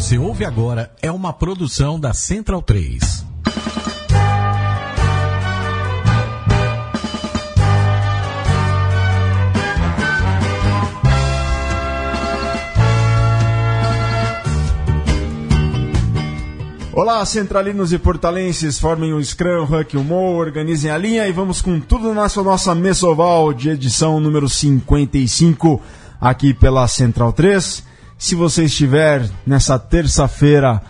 você ouve agora é uma produção da Central 3. Olá, centralinos e portalenses, formem o Scrum, Huck o Mo, organizem a linha e vamos com tudo nessa nossa Mesoval de edição número 55 aqui pela Central 3. Se você estiver nessa terça-feira,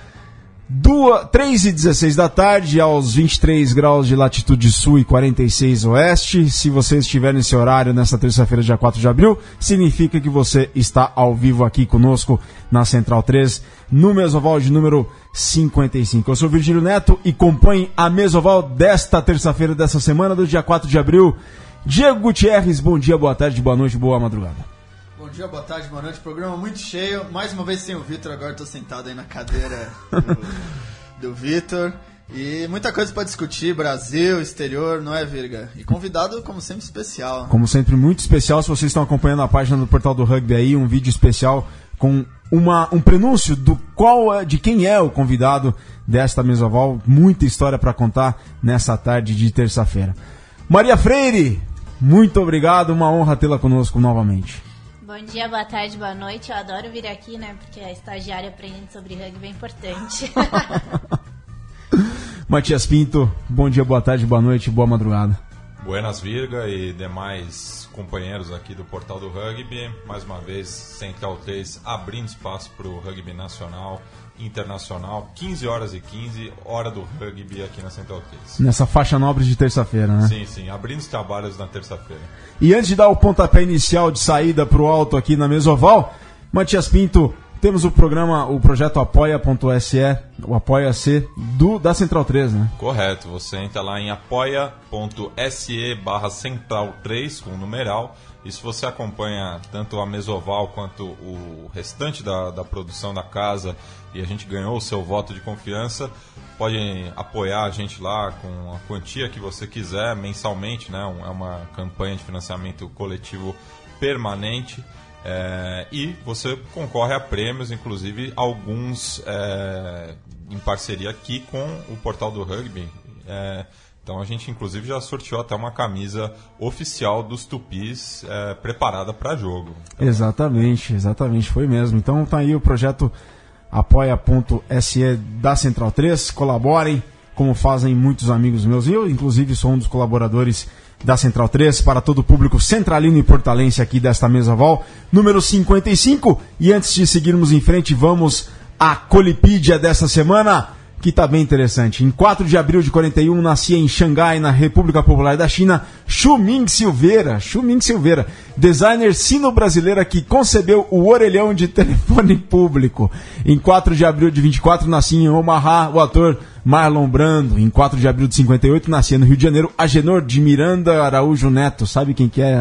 3 e 16 da tarde, aos 23 graus de latitude sul e 46 oeste. Se você estiver nesse horário nessa terça-feira, dia 4 de abril, significa que você está ao vivo aqui conosco na Central 3, no Mesoval de número 55. Eu sou Virgílio Neto e compõe a Mesoval desta terça-feira, dessa semana, do dia 4 de abril. Diego Gutierrez, bom dia, boa tarde, boa noite, boa madrugada. Bom dia, boa tarde, boa noite. Programa muito cheio. Mais uma vez sem o Vitor, agora estou sentado aí na cadeira do, do Vitor. E muita coisa para discutir, Brasil, exterior, não é, Virga? E convidado, como sempre, especial. Como sempre, muito especial. Se vocês estão acompanhando a página do Portal do Rugby aí, um vídeo especial com uma, um prenúncio do qual é, de quem é o convidado desta mesoval. Muita história para contar nessa tarde de terça-feira. Maria Freire, muito obrigado, uma honra tê-la conosco novamente. Bom dia, boa tarde, boa noite. Eu adoro vir aqui, né? Porque a estagiária aprendendo sobre rugby é importante. Matias Pinto, bom dia, boa tarde, boa noite, boa madrugada. Buenas Virga e demais companheiros aqui do Portal do Rugby. Mais uma vez, Central 3 abrindo espaço para o rugby nacional, internacional. 15 horas e 15, hora do rugby aqui na Central 3. Nessa faixa nobre de terça-feira, né? Sim, sim, abrindo os trabalhos na terça-feira. E antes de dar o pontapé inicial de saída para o alto aqui na Mesoval, Matias Pinto, temos o programa, o projeto apoia.se, o apoia-se do da Central 3, né? Correto, você entra lá em apoia.se barra Central 3 com o numeral. E se você acompanha tanto a Mesoval quanto o restante da, da produção da casa e a gente ganhou o seu voto de confiança, pode apoiar a gente lá com a quantia que você quiser mensalmente, né? É uma campanha de financiamento coletivo permanente. É, e você concorre a prêmios, inclusive alguns é, em parceria aqui com o portal do rugby. É, então a gente inclusive já sorteou até uma camisa oficial dos Tupis é, preparada para jogo. Então, exatamente, exatamente, foi mesmo. Então tá aí o projeto apoia.se da Central 3, colaborem, como fazem muitos amigos meus. Eu, inclusive, sou um dos colaboradores da Central 3 para todo o público centralino e portalense aqui desta mesa Val, número 55. E antes de seguirmos em frente, vamos à Colipídia desta semana, que está bem interessante. Em 4 de abril de 41, nascia em Xangai, na República Popular da China, Xu Ming Silveira, Xu Ming Silveira, designer sino-brasileira que concebeu o orelhão de telefone público. Em 4 de abril de 24, nascia em Omaha o ator Marlon Brando. Em 4 de abril de 58, nascia no Rio de Janeiro Agenor de Miranda Araújo Neto. Sabe quem que é?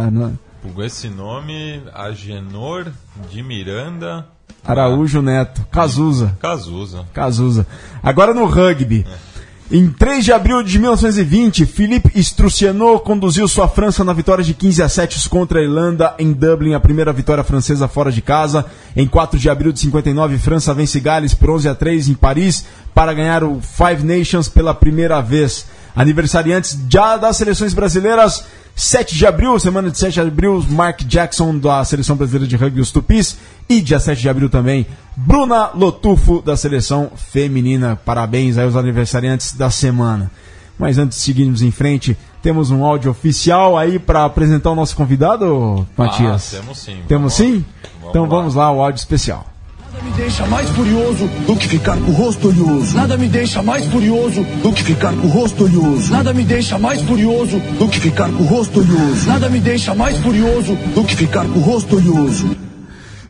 Por esse nome, Agenor de Miranda Araújo Neto. Cazuza. Cazuza. Cazuza. Agora no rugby. É. Em 3 de abril de 1920, Philippe Struciano conduziu sua França na vitória de 15 a 7 contra a Irlanda em Dublin, a primeira vitória francesa fora de casa. Em 4 de abril de 59, França vence Gales por 11 a 3 em Paris para ganhar o Five Nations pela primeira vez. Aniversariantes já das seleções brasileiras, 7 de abril, semana de 7 de abril, Mark Jackson da Seleção Brasileira de Rugby, os Tupis. E dia 7 de abril também, Bruna Lotufo da Seleção Feminina. Parabéns aí aos aniversariantes da semana. Mas antes de seguirmos em frente, temos um áudio oficial aí para apresentar o nosso convidado, Matias? Ah, temos sim. Temos sim? Vamos então lá. vamos lá, o áudio especial. Nada me deixa mais furioso do que ficar com o rosto oleoso. Nada me deixa mais furioso do que ficar com o rosto oleoso. Nada me deixa mais furioso do que ficar com o rosto oleoso. Nada me deixa mais furioso do que ficar com o rosto oleoso.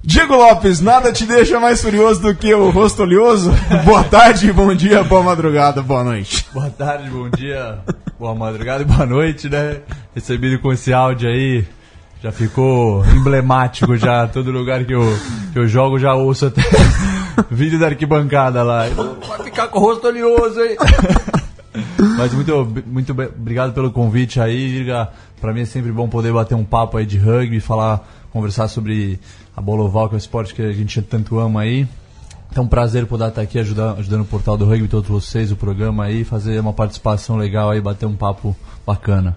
Diego Lopes, nada te deixa mais furioso do que o rosto oleoso? boa tarde, bom dia, boa madrugada, boa noite. Boa tarde, bom dia, boa madrugada e boa noite, né? Recebido com esse áudio aí já ficou emblemático já. Todo lugar que eu, que eu jogo já ouço até vídeo da arquibancada lá. Vai ficar com o rosto oleoso aí. Mas muito, muito obrigado pelo convite aí, Irga. Pra mim é sempre bom poder bater um papo aí de rugby, falar, conversar sobre a bola oval, que é o esporte que a gente tanto ama aí. É um prazer poder estar aqui ajudando, ajudando o Portal do Rugby, todos vocês, o programa aí, fazer uma participação legal aí, bater um papo bacana.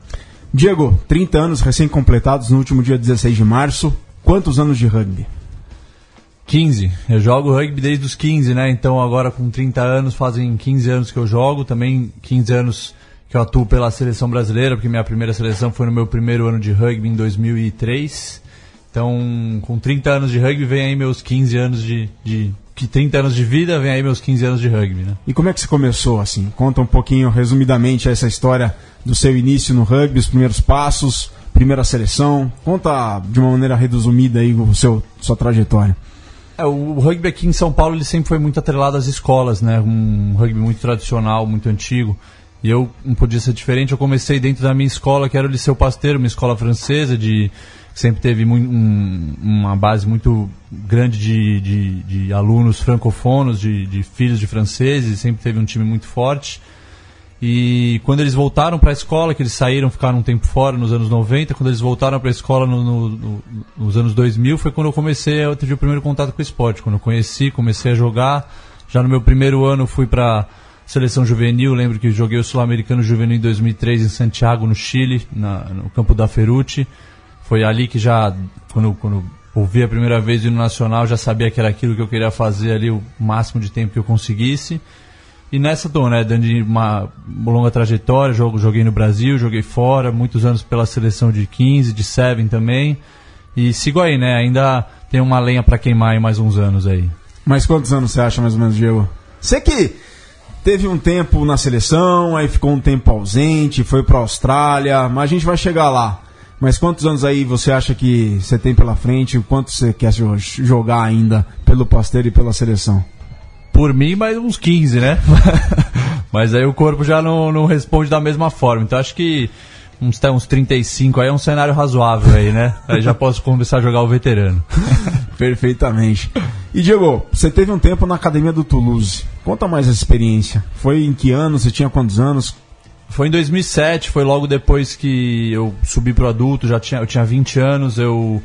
Diego, 30 anos recém-completados no último dia 16 de março. Quantos anos de rugby? 15. Eu jogo rugby desde os 15, né? Então agora com 30 anos, fazem 15 anos que eu jogo. Também 15 anos que eu atuo pela seleção brasileira, porque minha primeira seleção foi no meu primeiro ano de rugby em 2003. Então, com 30 anos de rugby, vem aí meus 15 anos de, de que 30 anos de vida, vem aí meus 15 anos de rugby, né? E como é que você começou, assim? Conta um pouquinho, resumidamente, essa história do seu início no rugby, os primeiros passos, primeira seleção. Conta de uma maneira resumida aí o seu, sua trajetória. É, o rugby aqui em São Paulo ele sempre foi muito atrelado às escolas, né? Um rugby muito tradicional, muito antigo. E eu não podia ser diferente. Eu comecei dentro da minha escola, que era o Liceu Pasteiro, uma escola francesa de sempre teve um, uma base muito grande de, de, de alunos francofonos, de, de, filhos de franceses, sempre teve um time muito forte. E quando eles voltaram para a escola, que eles saíram, ficaram um tempo fora nos anos 90, quando eles voltaram para a escola no, no, no, nos anos 2000, foi quando eu comecei, eu tive o primeiro contato com o esporte. Quando eu conheci, comecei a jogar. Já no meu primeiro ano fui para seleção juvenil, lembro que joguei o Sul-Americano Juvenil em 2003 em Santiago, no Chile, na, no campo da Ferrucci. Foi ali que já, quando, quando ouvi a primeira vez no Nacional, já sabia que era aquilo que eu queria fazer ali o máximo de tempo que eu conseguisse. E nessa tô, né, dando uma longa trajetória, jogo, joguei no Brasil, joguei fora, muitos anos pela seleção de 15, de 7 também. E sigo aí, né, ainda tem uma lenha para queimar em mais uns anos aí. Mas quantos anos você acha mais ou menos, Diego? Você que teve um tempo na seleção, aí ficou um tempo ausente, foi pra Austrália, mas a gente vai chegar lá. Mas quantos anos aí você acha que você tem pela frente? O quanto você quer jogar ainda pelo Pasteiro e pela seleção? Por mim, mais uns 15, né? Mas aí o corpo já não, não responde da mesma forma. Então acho que uns, uns 35 aí é um cenário razoável aí, né? Aí já posso começar a jogar o veterano. Perfeitamente. E Diego, você teve um tempo na academia do Toulouse. Conta mais essa experiência. Foi em que ano? Você tinha quantos anos? Foi em 2007, foi logo depois que eu subi pro adulto, já tinha, eu tinha 20 anos, eu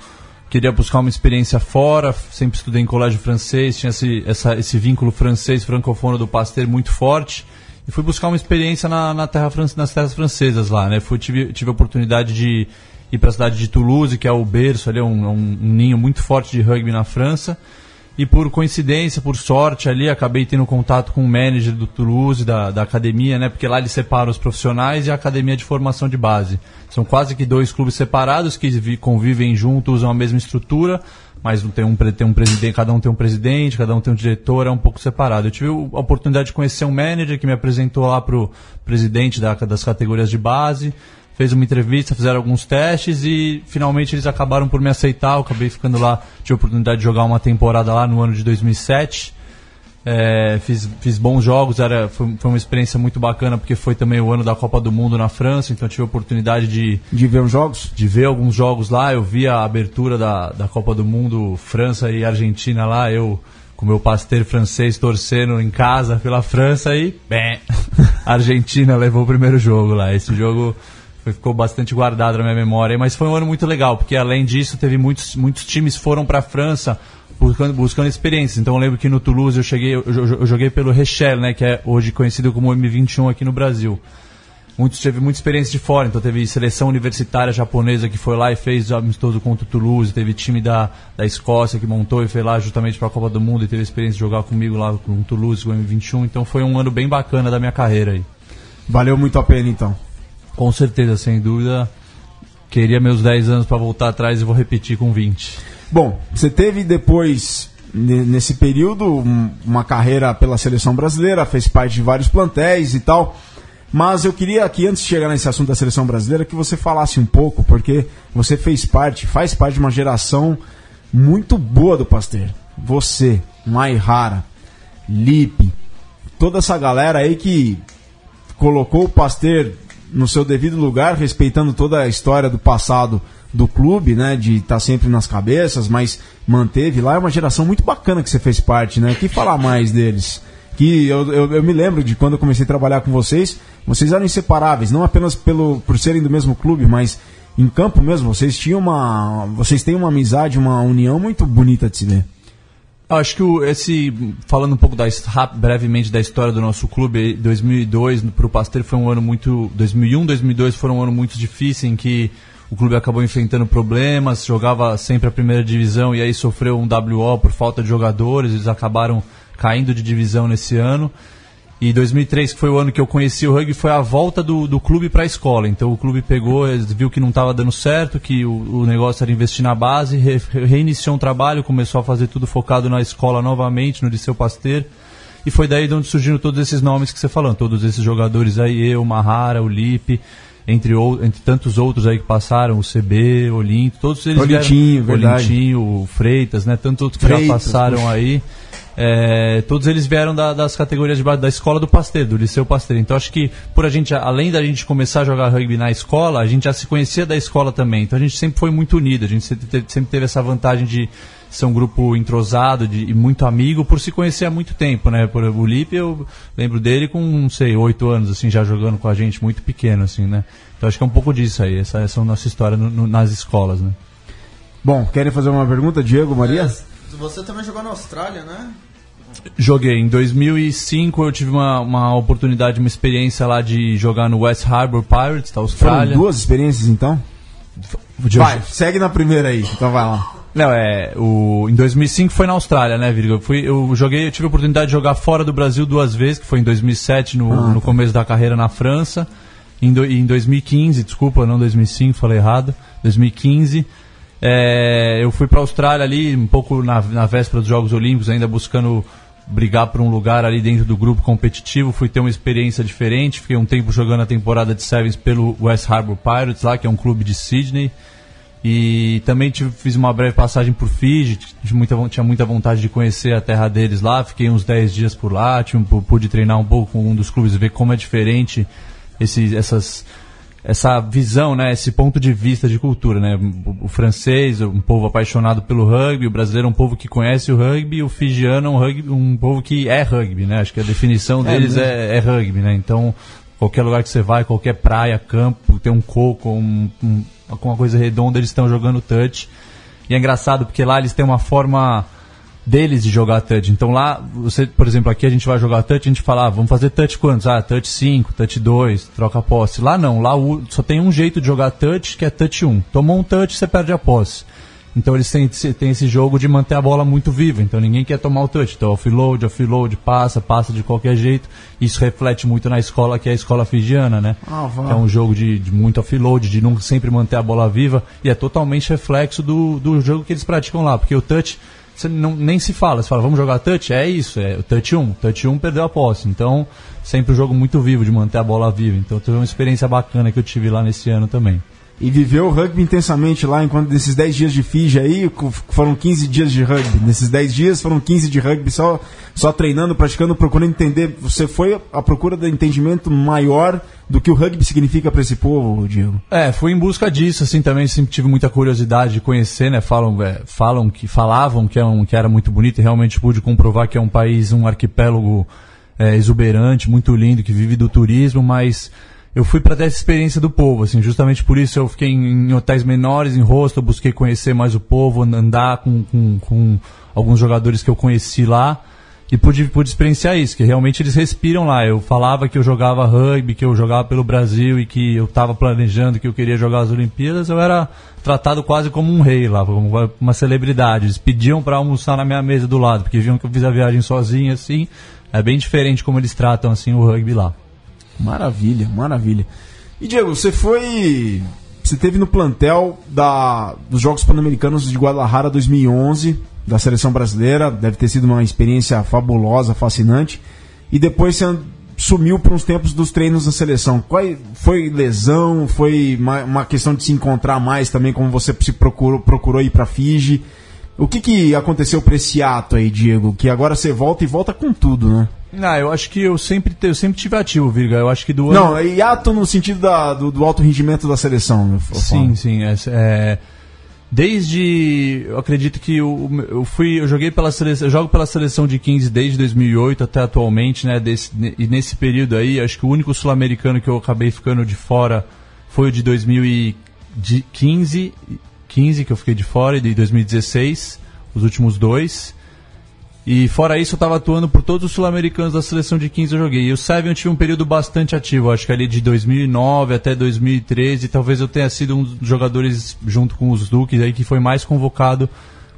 queria buscar uma experiência fora, sempre estudei em colégio francês, tinha esse, essa, esse vínculo francês, francofono do Pasteur muito forte. E fui buscar uma experiência na, na terra, nas terras francesas lá, né? Fui, tive, tive a oportunidade de ir para a cidade de Toulouse, que é o berço, ali, é um, um, um ninho muito forte de rugby na França. E por coincidência, por sorte ali, acabei tendo contato com o manager do Toulouse, da, da academia, né? Porque lá ele separa os profissionais e a academia de formação de base. São quase que dois clubes separados que convivem juntos, usam a mesma estrutura, mas tem um, tem um presidente, cada um tem um presidente, cada um tem um diretor, é um pouco separado. Eu tive a oportunidade de conhecer um manager que me apresentou lá para o presidente da, das categorias de base fez uma entrevista, fizeram alguns testes e finalmente eles acabaram por me aceitar. Eu acabei ficando lá, tive a oportunidade de jogar uma temporada lá no ano de 2007. É, fiz, fiz bons jogos, era, foi, foi, uma experiência muito bacana porque foi também o ano da Copa do Mundo na França, então tive a oportunidade de. De ver os jogos? De ver alguns jogos lá. Eu vi a abertura da, da Copa do Mundo, França e Argentina lá. Eu, com meu pasteur francês, torcendo em casa pela França e. Bem, a Argentina levou o primeiro jogo lá. Esse jogo ficou bastante guardado na minha memória. Mas foi um ano muito legal, porque além disso, teve muitos, muitos times foram para a França buscando, buscando experiências. Então eu lembro que no Toulouse eu, cheguei, eu, eu joguei pelo Rechel, né, que é hoje conhecido como M21 aqui no Brasil. Muitos teve muita experiência de fora, então teve seleção universitária japonesa que foi lá e fez amistoso contra o Toulouse, teve time da, da Escócia que montou e foi lá justamente para a Copa do Mundo e teve experiência de jogar comigo lá com o Toulouse, com o M21, então foi um ano bem bacana da minha carreira aí. Valeu muito a pena então. Com certeza, sem dúvida. Queria meus 10 anos para voltar atrás e vou repetir com 20. Bom, você teve depois, nesse período, uma carreira pela seleção brasileira, fez parte de vários plantéis e tal. Mas eu queria aqui, antes de chegar nesse assunto da seleção brasileira, que você falasse um pouco, porque você fez parte, faz parte de uma geração muito boa do Pasteur. Você, Maihara, Lipe, toda essa galera aí que colocou o Pasteur no seu devido lugar, respeitando toda a história do passado do clube, né? De estar tá sempre nas cabeças, mas manteve lá. É uma geração muito bacana que você fez parte, né? Que falar mais deles? Que eu, eu, eu, me lembro de quando eu comecei a trabalhar com vocês, vocês eram inseparáveis, não apenas pelo, por serem do mesmo clube, mas em campo mesmo, vocês tinham uma. Vocês têm uma amizade, uma união muito bonita de se ver. Eu acho que o, esse, falando um pouco da, brevemente da história do nosso clube, 2002 para o Pasteur foi um ano muito. 2001, 2002 foram um ano muito difícil em que o clube acabou enfrentando problemas, jogava sempre a primeira divisão e aí sofreu um WO por falta de jogadores, eles acabaram caindo de divisão nesse ano. E 2003, que foi o ano que eu conheci o rugby, foi a volta do, do clube para a escola. Então o clube pegou, viu que não estava dando certo, que o, o, negócio era investir na base, re, reiniciou um trabalho, começou a fazer tudo focado na escola novamente, no Liceu Pasteur. E foi daí de onde surgiram todos esses nomes que você falou, todos esses jogadores aí, eu, Mahara, o Lipe, entre, entre tantos outros aí que passaram, o CB, o Olinto, todos eles Olintinho, vieram, verdade. Olintinho, o Freitas, né? Tantos outros que Freitas, já passaram puxa. aí. É, todos eles vieram da- das categorias de base da escola do Pasteur, do Liceu Pasteur. Então acho que por a gente, além da gente começar a jogar rugby na escola, a gente já se conhecia da escola também. Então a gente sempre foi muito unido, a gente sempre teve, sempre teve essa vantagem de ser um grupo entrosado de, e muito amigo por se conhecer há muito tempo, né? Por, o Lipe eu lembro dele com, não sei, oito anos, assim, já jogando com a gente, muito pequeno, assim, né? Então acho que é um pouco disso aí, essa, essa é a nossa história no- no- nas escolas, né? Bom, querem fazer uma pergunta, Diego, Maria? É, você também jogou na Austrália, né? Joguei. Em 2005 eu tive uma, uma oportunidade, uma experiência lá de jogar no West Harbour Pirates, da Foram Austrália. duas experiências então? Vai, segue na primeira aí, então vai lá. Não, é. O, em 2005 foi na Austrália, né, Virga? Eu, fui, eu joguei, eu tive a oportunidade de jogar fora do Brasil duas vezes, que foi em 2007, no, Ah, no tá. começo da carreira na França. Em, do- em 2015, desculpa, não 2005, falei errado. 2015. é, eu fui para a Austrália ali, um pouco na, na véspera dos Jogos Olímpicos, ainda buscando brigar por um lugar ali dentro do grupo competitivo. Fui ter uma experiência diferente. Fiquei um tempo jogando a temporada de Sevens pelo West Harbour Pirates, lá, que é um clube de Sydney. E também tive, fiz uma breve passagem por Fiji, tinha muita, tinha muita vontade de conhecer a terra deles lá, fiquei uns 10 dias por lá, tive, pude treinar um pouco com um dos clubes, ver como é diferente esse, essas, essa visão, né, esse ponto de vista de cultura. Né? O, o francês, um povo apaixonado pelo rugby, o brasileiro é um povo que conhece o rugby, o fijiano é um, rugby, um povo que é rugby, né? acho que a definição deles é, é rugby. Né? Então, qualquer lugar que você vai, qualquer praia, campo, tem um coco, um, um, alguma coisa redonda, eles estão jogando touch. E é engraçado porque lá eles têm uma forma deles de jogar touch. Então lá, você, por exemplo, aqui a gente vai jogar touch, a gente fala, ah, vamos fazer touch quantos? Ah, touch 5, touch 2, troca a posse. Lá não, lá o- só tem um jeito de jogar touch, que é touch 1. Tomou um touch, você perde a posse. Então eles têm, têm esse jogo de manter a bola muito viva. Então ninguém quer tomar o touch. Então offload, offload, passa, passa de qualquer jeito. Isso reflete muito na escola, que é a escola fijiana, né? Ah, é um jogo de, de muito offload, de não sempre manter a bola viva. E é totalmente reflexo do, do jogo que eles praticam lá. Porque o touch, você não, nem se fala. Você fala, vamos jogar touch? É isso, é o touch 1. Touch 1 perdeu a posse. Então, sempre um jogo muito vivo, de manter a bola viva. Então, teve uma experiência bacana que eu tive lá nesse ano também. E viveu o rugby intensamente lá, enquanto nesses 10 dias de Fiji aí, foram 15 dias de rugby. Nesses 10 dias foram 15 de rugby só, só treinando, praticando, procurando entender. Você foi à procura do entendimento maior do que o rugby significa para esse povo, Diego? É, fui em busca disso, assim, também sempre tive muita curiosidade de conhecer, né? Falam, é, falam que falavam que, é um, que era muito bonito e realmente pude comprovar que é um país, um arquipélago é, exuberante, muito lindo, que vive do turismo, mas eu fui para ter essa experiência do povo, assim, justamente por isso eu fiquei em, em hotéis menores, em hostel, busquei conhecer mais o povo, and- andar com, com, com alguns jogadores que eu conheci lá. E pude, pude experienciar isso, que realmente eles respiram lá. Eu falava que eu jogava rugby, que eu jogava pelo Brasil e que eu estava planejando que eu queria jogar as Olimpíadas, eu era tratado quase como um rei lá, como uma celebridade. Eles pediam para almoçar na minha mesa do lado, porque viam que eu fiz a viagem sozinho, assim. É bem diferente como eles tratam, assim, o rugby lá. Maravilha, maravilha. E Diego, você foi. Você teve no plantel da, dos Jogos Pan-Americanos de Guadalajara 2011, da seleção brasileira. Deve ter sido uma experiência fabulosa, fascinante. E depois você sumiu por uns tempos dos treinos da seleção. Qual, foi lesão? Foi uma, uma questão de se encontrar mais também, como você se procurou, procurou ir para Fiji? O que, que aconteceu para esse ato aí, Diego? Que agora você volta e volta com tudo, né? Ah, eu acho que eu sempre, eu sempre tive ativo, Virga. Eu acho que do ano. Não, e ato no sentido da- do, do alto rendimento da seleção. falo. Sim, sim. é- é, desde. Eu acredito que eu, eu fui. Eu joguei pela seleção. Eu jogo pela seleção de 15 desde 2008 até atualmente, né? Desse, e nesse período aí, acho que o único sul-americano que eu acabei ficando de fora foi o de 2015. 15 que eu fiquei de fora e de 2016, os últimos dois. E fora isso, eu estava atuando por todos os sul-americanos da seleção de 15 eu joguei. E o Seven eu tive um período bastante ativo, acho que ali de 2009 até 2013, talvez eu tenha sido um dos jogadores, junto com os Duques, aí, que foi mais convocado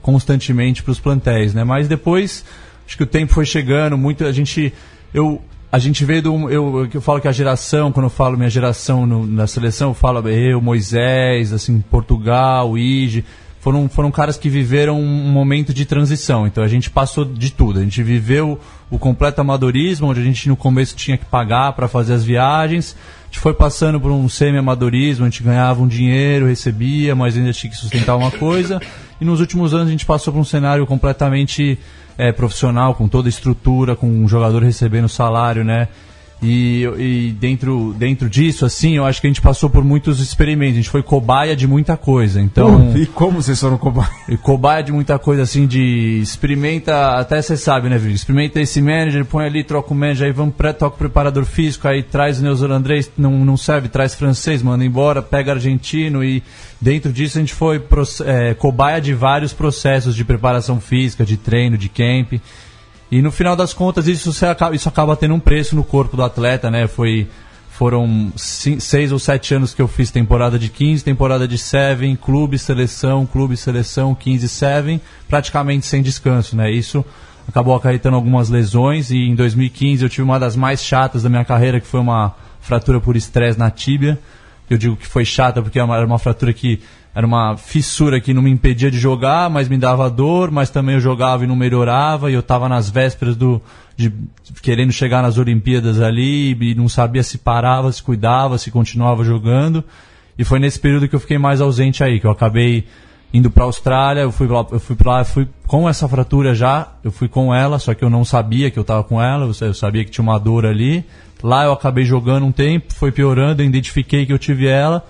constantemente para os plantéis, né? Mas depois, acho que o tempo foi chegando, muito a gente... Eu, a gente veio do. Eu, eu falo que a geração, quando eu falo minha geração no, na seleção, eu falo eu, Moisés, assim, Portugal, Ige foram, foram caras que viveram um momento de transição. Então a gente passou de tudo. A gente viveu o completo amadorismo, onde a gente no começo tinha que pagar para fazer as viagens. A gente foi passando por um semi-amadorismo, a gente ganhava um dinheiro, recebia, mas ainda tinha que sustentar uma coisa. E nos últimos anos a gente passou por um cenário completamente é, profissional, com toda a estrutura, com um jogador recebendo salário, né? E, e, dentro, dentro disso, assim, eu acho que a gente passou por muitos experimentos. A gente foi cobaia de muita coisa. Então, uh, e como vocês foram cobaia? E cobaia de muita coisa, assim, de experimenta, até você sabe, né, Vitor? Experimenta esse manager, põe ali, troca o manager, aí vamos pré, toca o preparador físico, aí traz neozelandês, não, não serve, traz francês, manda embora, pega argentino e dentro disso a gente foi é, cobaia de vários processos de preparação física, de treino, de camp. E no final das contas, isso, acaba, isso acaba tendo um preço no corpo do atleta, né? Foi, foram seis ou sete anos que eu fiz temporada de 15, temporada de 7, clube, seleção, clube, seleção, 15, 7, praticamente sem descanso, né? Isso acabou acarretando algumas lesões e em 2015 eu tive uma das mais chatas da minha carreira, que foi uma fratura por estresse na tíbia. Eu digo que foi chata porque era uma fratura que era uma fissura que não me impedia de jogar, mas me dava dor, mas também eu jogava e não melhorava, e eu estava nas vésperas do de querendo chegar nas Olimpíadas ali e não sabia se parava, se cuidava, se continuava jogando. E foi nesse período que eu fiquei mais ausente aí, que eu acabei indo para a Austrália, eu fui lá, eu fui para lá, fui com essa fratura já, eu fui com ela, só que eu não sabia que eu estava com ela, eu sabia que tinha uma dor ali. Lá eu acabei jogando um tempo, foi piorando, eu identifiquei que eu tive ela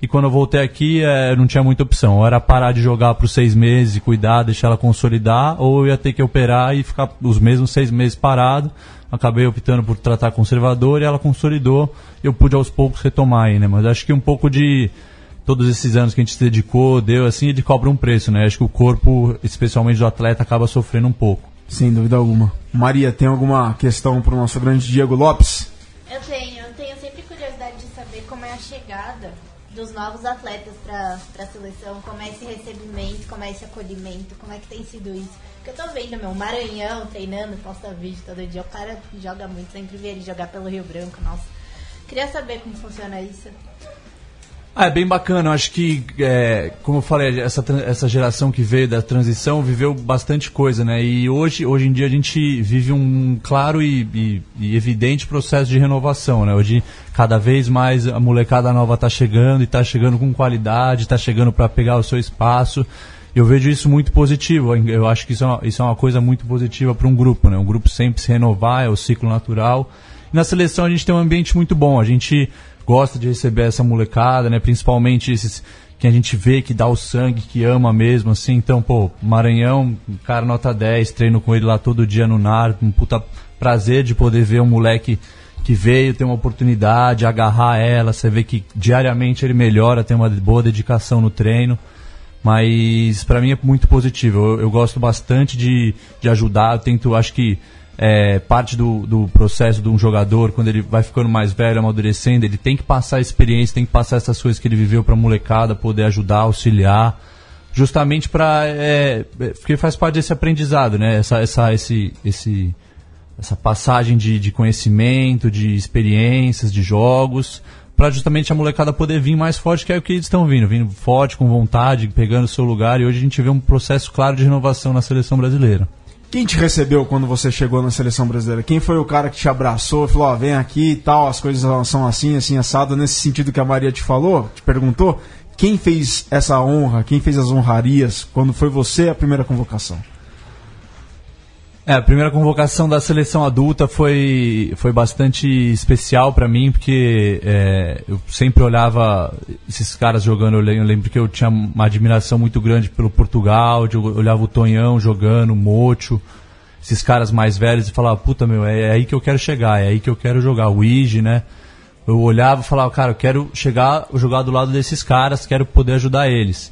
e quando eu voltei aqui, é, não tinha muita opção. Ou era parar de jogar por seis meses e cuidar, deixar ela consolidar, ou eu ia ter que operar e ficar os mesmos seis meses parado. Acabei optando por tratar conservador e ela consolidou. Eu pude aos poucos retomar aí, né? Mas acho que um pouco de todos esses anos que a gente se dedicou, deu assim, ele cobra um preço, né? Acho que o corpo, especialmente do atleta, acaba sofrendo um pouco. Sem dúvida alguma. Maria, tem alguma questão para o nosso grande Diego Lopes? Eu tenho, eu tenho sempre curiosidade de saber como é a chegada dos novos atletas para a seleção, como é esse recebimento, como é esse acolhimento, como é que tem sido isso. Porque eu tô vendo, meu, Maranhão treinando, posta vídeo todo dia, o cara joga muito, sempre vi ele jogar pelo Rio Branco, nossa. Queria saber como funciona isso. Ah, é bem bacana. Eu acho que, é, como eu falei, essa, essa geração que veio da transição viveu bastante coisa, né? E hoje, hoje em dia a gente vive um claro e, e, e evidente processo de renovação, né? Hoje, cada vez mais a molecada nova está chegando e está chegando com qualidade, está chegando para pegar o seu espaço. Eu vejo isso muito positivo. Eu acho que isso é uma, isso é uma coisa muito positiva para um grupo, né? Um grupo sempre se renovar, é o ciclo natural. E na seleção a gente tem um ambiente muito bom. A gente gosta de receber essa molecada, né? Principalmente esses que a gente vê que dá o sangue, que ama mesmo, assim. Então, pô, Maranhão, cara nota 10, treino com ele lá todo dia no NAR, um puta prazer de poder ver um moleque que veio, ter uma oportunidade, agarrar ela, você vê que diariamente ele melhora, tem uma boa dedicação no treino. Mas para mim é muito positivo. Eu, eu, gosto bastante de, de ajudar. Eu tento, acho que é, parte do, do processo de um jogador, quando ele vai ficando mais velho, amadurecendo, ele tem que passar a experiência, tem que passar essas coisas que ele viveu para a molecada, poder ajudar, auxiliar, justamente para. É, é, porque faz parte desse aprendizado, né? Essa, essa, esse, esse, essa passagem de, de conhecimento, de experiências, de jogos, para justamente a molecada poder vir mais forte, que é o que eles estão vindo, vindo forte, com vontade, pegando o seu lugar, e hoje a gente vê um processo claro de renovação na seleção brasileira. Quem te recebeu quando você chegou na seleção brasileira? Quem foi o cara que te abraçou falou: Ó, oh, vem aqui e tal, as coisas são assim, assim, assado, nesse sentido que a Maria te falou, te perguntou? Quem fez essa honra, quem fez as honrarias quando foi você a primeira convocação? É, a primeira convocação da seleção adulta foi, foi bastante especial para mim, porque é, eu sempre olhava esses caras jogando. Eu lembro que eu tinha uma admiração muito grande pelo Portugal, eu olhava o Tonhão jogando, o Mocho, esses caras mais velhos, e falava: puta meu, é, é, aí que eu quero chegar, é aí que eu quero jogar. O Ige, né? Eu olhava e falava: cara, eu quero chegar, jogar do lado desses caras, quero poder ajudar eles.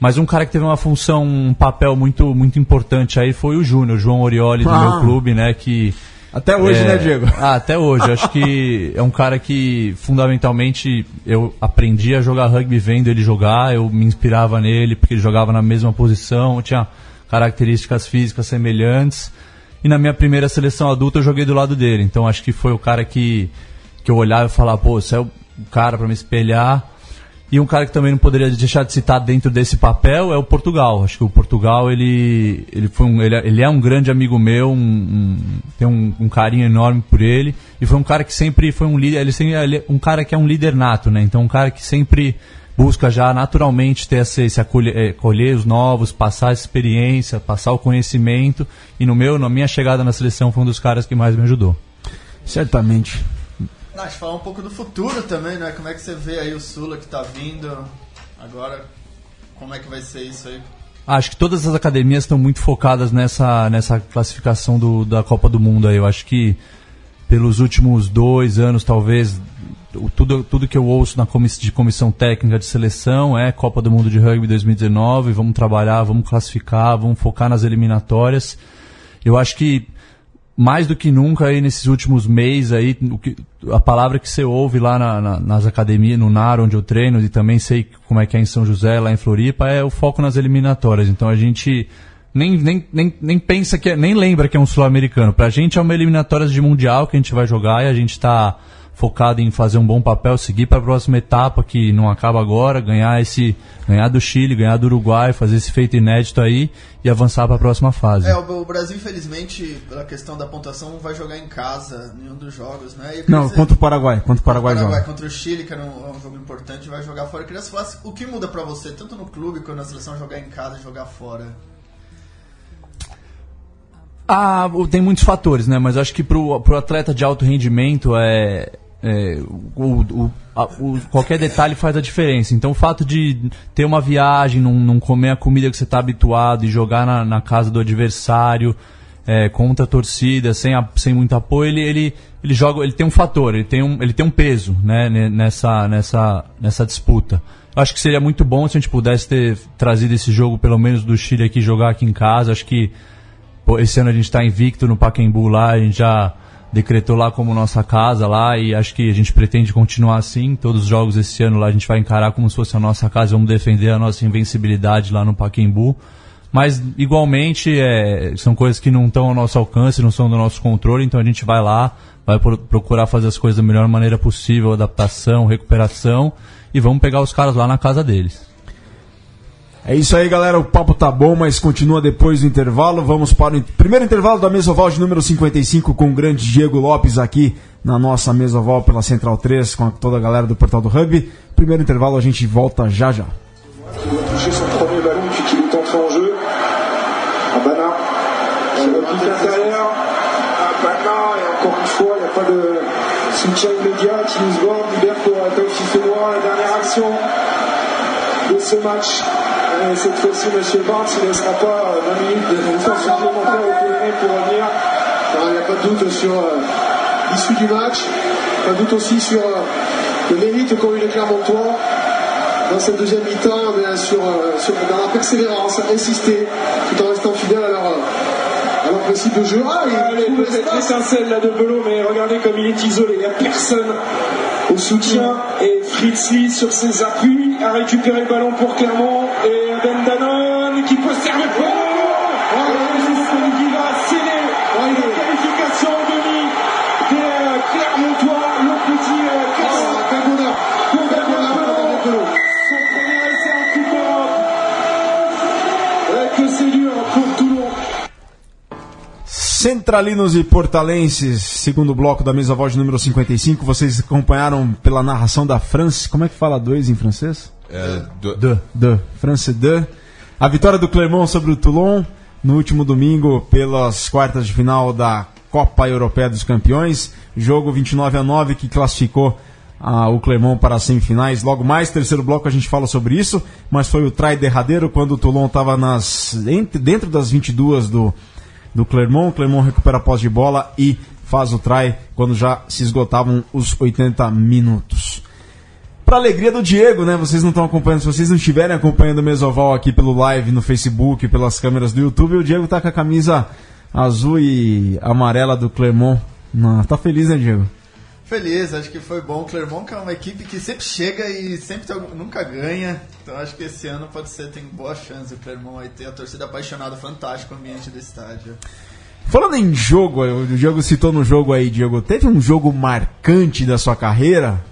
Mas um cara que teve uma função, um papel muito, muito importante aí foi o Júnior, João Orioli do Ah. meu clube, né? Que Até hoje, é, né, Diego? Ah, até hoje. Acho que é um cara que, fundamentalmente, eu aprendi a jogar rugby vendo ele jogar. Eu me inspirava nele porque ele jogava na mesma posição, tinha características físicas semelhantes. E na minha primeira seleção adulta eu joguei do lado dele. Então acho que foi o cara que, que eu olhava e falava, pô, você é o cara para me espelhar. E um cara que também não poderia deixar de citar dentro desse papel é o Portugal. Acho que o Portugal ele, ele, foi um, ele, é- ele é um grande amigo meu, um, um- tem um, um carinho enorme por ele. E foi um cara que sempre foi um líder. Ele, sempre- é um cara que é um líder nato, né? Então um cara que sempre busca já naturalmente ter esse, esse acolher, eh, acolher os novos, passar essa experiência, passar o conhecimento. E no meu, na minha chegada na seleção, foi um dos caras que mais me ajudou. Certamente. Nath, falar um pouco do futuro também, né? Como é que você vê aí o Sula que tá vindo agora? Como é que vai ser isso aí? Acho que todas as academias estão muito focadas nessa, nessa classificação do, da Copa do Mundo aí. Eu acho que pelos últimos dois anos, talvez, tudo, tudo que eu ouço na comiss, de comissão técnica de seleção é Copa do Mundo de Rugby 2019. Vamos trabalhar, vamos classificar, vamos focar nas eliminatórias. Eu acho que mais do que nunca aí nesses últimos meses aí, o que, a palavra que você ouve lá na- na- nas academias, no NAR, onde eu treino, e também sei como é que é em São José, lá em Floripa, é o foco nas eliminatórias. Então a gente nem, nem, nem, nem pensa que é, nem lembra que é um sul-americano. Pra gente é uma eliminatórias de mundial que a gente vai jogar e a gente tá focado em fazer um bom papel, seguir para a próxima etapa que não acaba agora, ganhar esse, ganhar do Chile, ganhar do Uruguai, fazer esse feito inédito aí e avançar para a próxima fase. É, o o Brasil, infelizmente, pela questão da pontuação, não vai jogar em casa nenhum dos jogos, né? E Não, dizer- contra o Paraguai. Contra o Paraguai, Paraguai joga. contra o Chile, que era um, é um jogo importante, vai jogar fora. Eu queria que você falasse o que muda pra você, tanto no clube quanto na seleção, jogar em casa e jogar fora. Ah, o- tem muitos fatores, né? Mas acho que pro, pro atleta de alto rendimento é. É, o, o- a- o- qualquer detalhe faz a diferença. Então o fato de ter uma viagem, não, não comer a comida que você está habituado e jogar na, na casa do adversário, é, contra a torcida, sem, a- sem muito apoio, ele, ele, ele joga, ele tem um fator, ele tem um, ele tem um peso né, ne- nessa, nessa, nessa disputa. Eu Acho que seria muito bom se a gente pudesse ter trazido esse jogo, pelo menos do Chile aqui, jogar aqui em casa. Acho que Pô, esse ano a gente está invicto no Pacaembu lá, a gente já decretou lá como nossa casa lá e acho que a gente pretende continuar assim. Todos os jogos esse ano lá a gente vai encarar como se fosse a nossa casa, vamos defender a nossa invencibilidade lá no Pacaembu. Mas igualmente é, são coisas que não estão ao nosso alcance, não são do nosso controle, então a gente vai lá, vai pro- procurar fazer as coisas da melhor maneira possível, adaptação, recuperação e vamos pegar os caras lá na casa deles. É isso aí, galera. O papo tá bom, mas continua depois do intervalo. Vamos para o primeiro intervalo da mesa oval de número 55 com o grande Diego Lopes aqui na nossa mesa oval pela Central 3 com a- toda a galera do Portal do Rugby. Primeiro intervalo, a gente volta já já. qui a soutien immédiat. Borg libère pour Tauf Fenoir, la dernière action de ce match. Et cette fois-ci, M. Barnes ne laissera pas euh, 20 minutes de temps supplémentaire au PNL pour revenir. Il n'y a pas de doute sur euh, l'issue du match. Pas de doute aussi sur euh, le mérite qu'ont eu les Clermontois dans cette deuxième mi-temps, bien sûr, euh, sur, dans la persévérance, insister, tout en restant fidèle à leur, euh, à leur principe de jeu. Ah, il trouve peut-être l'espace. l'étincelle là de Belot, mais regardez comme il est isolé. Il n'y a personne au soutien. Et Fritz sur ses appuis a récupéré le ballon pour Clermont. Et Ben Danone qui peut servir Centralinos e Portalenses, segundo bloco da mesa voz de número 55. Vocês acompanharam pela narração da France. Como é que fala dois em francês? É, do- De France 2. A vitória do Clermont sobre o Toulon no último domingo pelas quartas de final da Copa Europeia dos Campeões. Jogo 29 a 9 que classificou ah, o Clermont para as semifinais. Logo mais, terceiro bloco, a gente fala sobre isso. Mas foi o try derradeiro quando o Toulon estava dentro das 22 do, do Clermont. O Clermont recupera a posse de bola e faz o try quando já se esgotavam os 80 minutos. Pra alegria do Diego, né? Vocês não estão acompanhando, se vocês não estiverem acompanhando o Mesoval aqui pelo live no Facebook, pelas câmeras do YouTube, o Diego tá com a camisa azul e amarela do Clermont. Não, tá feliz, né, Diego? Feliz, acho que foi bom. O Clermont é uma equipe que sempre chega e sempre nunca ganha. Então acho que esse ano pode ser, tem boa chance o Clermont aí ter a torcida apaixonada, fantástico o ambiente do estádio. Falando em jogo, o Diego citou no jogo aí, Diego, teve um jogo marcante da sua carreira,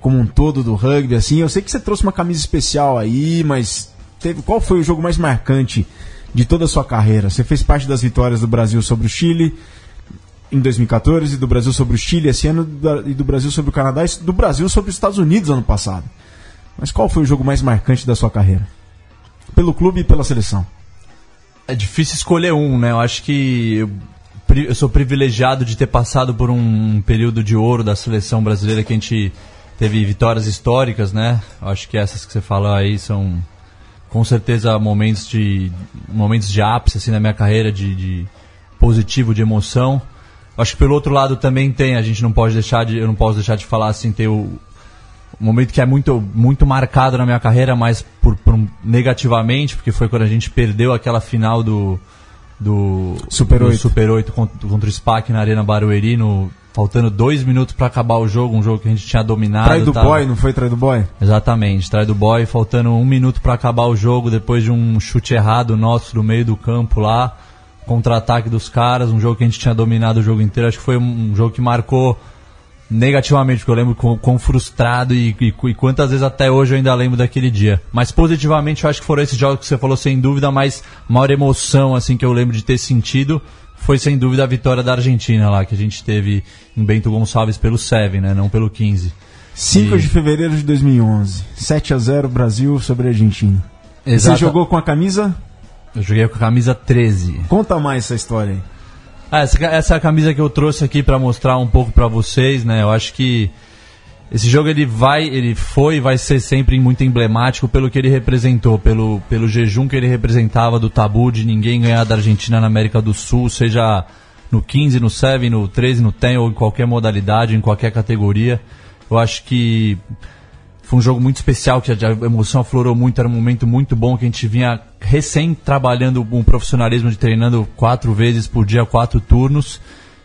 como um todo do rugby, assim? Eu sei que você trouxe uma camisa especial aí, mas teve, qual foi o jogo mais marcante de toda a sua carreira? Você fez parte das vitórias do Brasil sobre o Chile em 2014, do Brasil sobre o Chile esse ano e do Brasil sobre o Canadá e do Brasil sobre os Estados Unidos ano passado. Mas qual foi o jogo mais marcante da sua carreira? Pelo clube e pela seleção. É difícil escolher um, né? Eu acho que eu sou privilegiado de ter passado por um período de ouro da seleção brasileira que a gente teve vitórias históricas, né? Eu acho que essas que você fala aí são com certeza momentos de momentos de ápice assim na minha carreira de, de positivo, de emoção. Acho que pelo outro lado também tem, a gente não pode deixar de eu não posso deixar de falar assim ter o, um momento que é muito, muito marcado na minha carreira, mas por, por negativamente, porque foi quando a gente perdeu aquela final do, do Super do 8. Super 8 contra, contra o SPAC na Arena Barueri, no, faltando dois minutos para acabar o jogo, um jogo que a gente tinha dominado. Trai do tava- boy, não foi trai do boy? Exatamente, trai do boy, faltando um minuto para acabar o jogo, depois de um chute errado nosso no meio do campo lá, contra-ataque dos caras, um jogo que a gente tinha dominado o jogo inteiro. Acho que foi um, jogo que marcou negativamente, porque eu lembro quão, quão frustrado e, e, e quantas vezes até hoje eu ainda lembro daquele dia. Mas positivamente eu acho que foram esses jogos que você falou sem dúvida, mas a maior emoção assim que eu lembro de ter sentido foi sem dúvida a vitória da Argentina lá, que a gente teve em Bento Gonçalves pelo 7, né, não pelo 15. 5 E- de fevereiro de 2011. 7 a 0 Brasil sobre a Argentina. Exata- Você jogou com a camisa? Eu joguei com a camisa 13. Conta mais essa história aí. Ah, essa, essa é a camisa que eu trouxe aqui pra mostrar um pouco pra vocês, né? Eu acho que esse jogo ele vai, ele foi e vai ser sempre muito emblemático pelo que ele representou, pelo, pelo jejum que ele representava do tabu de ninguém ganhar da Argentina na América do Sul, seja no 15, no 7, no 13, no 10 ou em qualquer modalidade, em qualquer categoria. Eu acho que foi um jogo muito especial, que a emoção aflorou muito, era um momento muito bom que a gente vinha recém trabalhando um profissionalismo de treinando quatro vezes por dia, quatro turnos.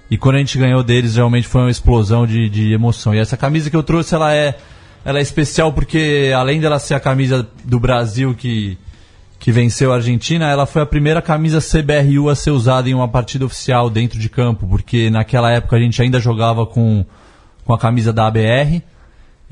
E quando a gente ganhou deles, realmente foi uma explosão de, de emoção. E essa camisa que eu trouxe, ela é, ela é especial porque, além dela ser a camisa do Brasil que, que venceu a Argentina, ela foi a primeira camisa CBRU a ser usada em uma partida oficial dentro de campo, porque naquela época a gente ainda jogava com, com a camisa da ABR.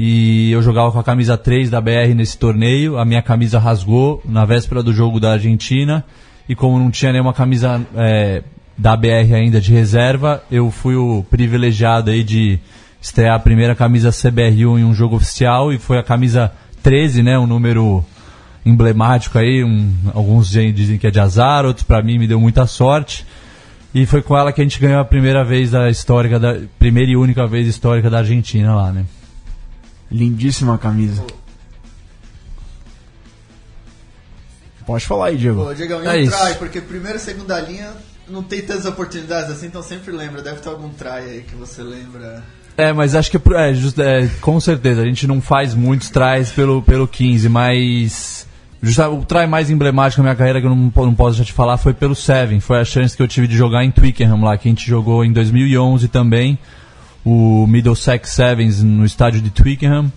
E eu jogava com a camisa 3 da BR nesse torneio. A minha camisa rasgou na véspera do jogo da Argentina. E como não tinha nenhuma camisa é, da BR ainda de reserva, eu fui o privilegiado aí de estrear a primeira camisa CBRU em um jogo oficial. E foi a camisa 13, né? Um número emblemático aí. Um, alguns dizem que é de azar, outros para mim me deu muita sorte. E foi com ela que a gente ganhou a primeira vez da histórica, da primeira e única vez histórica da Argentina lá, né? Lindíssima camisa. Pode falar aí, Diego. Pô, Diegão, e É um isso. try, porque primeira e segunda linha não tem tantas oportunidades assim, então sempre lembra. Deve ter algum try aí que você lembra. É, mas acho que é, é, just- é, com certeza, a gente não faz muitos tries pelo, pelo 15, mas justa- o try mais emblemático da minha carreira que eu não, não posso já te falar foi pelo 7. Foi a chance que eu tive de jogar em Twickenham lá, que a gente jogou em 2011 também, o Middlesex Sevens no estádio de Twickenham.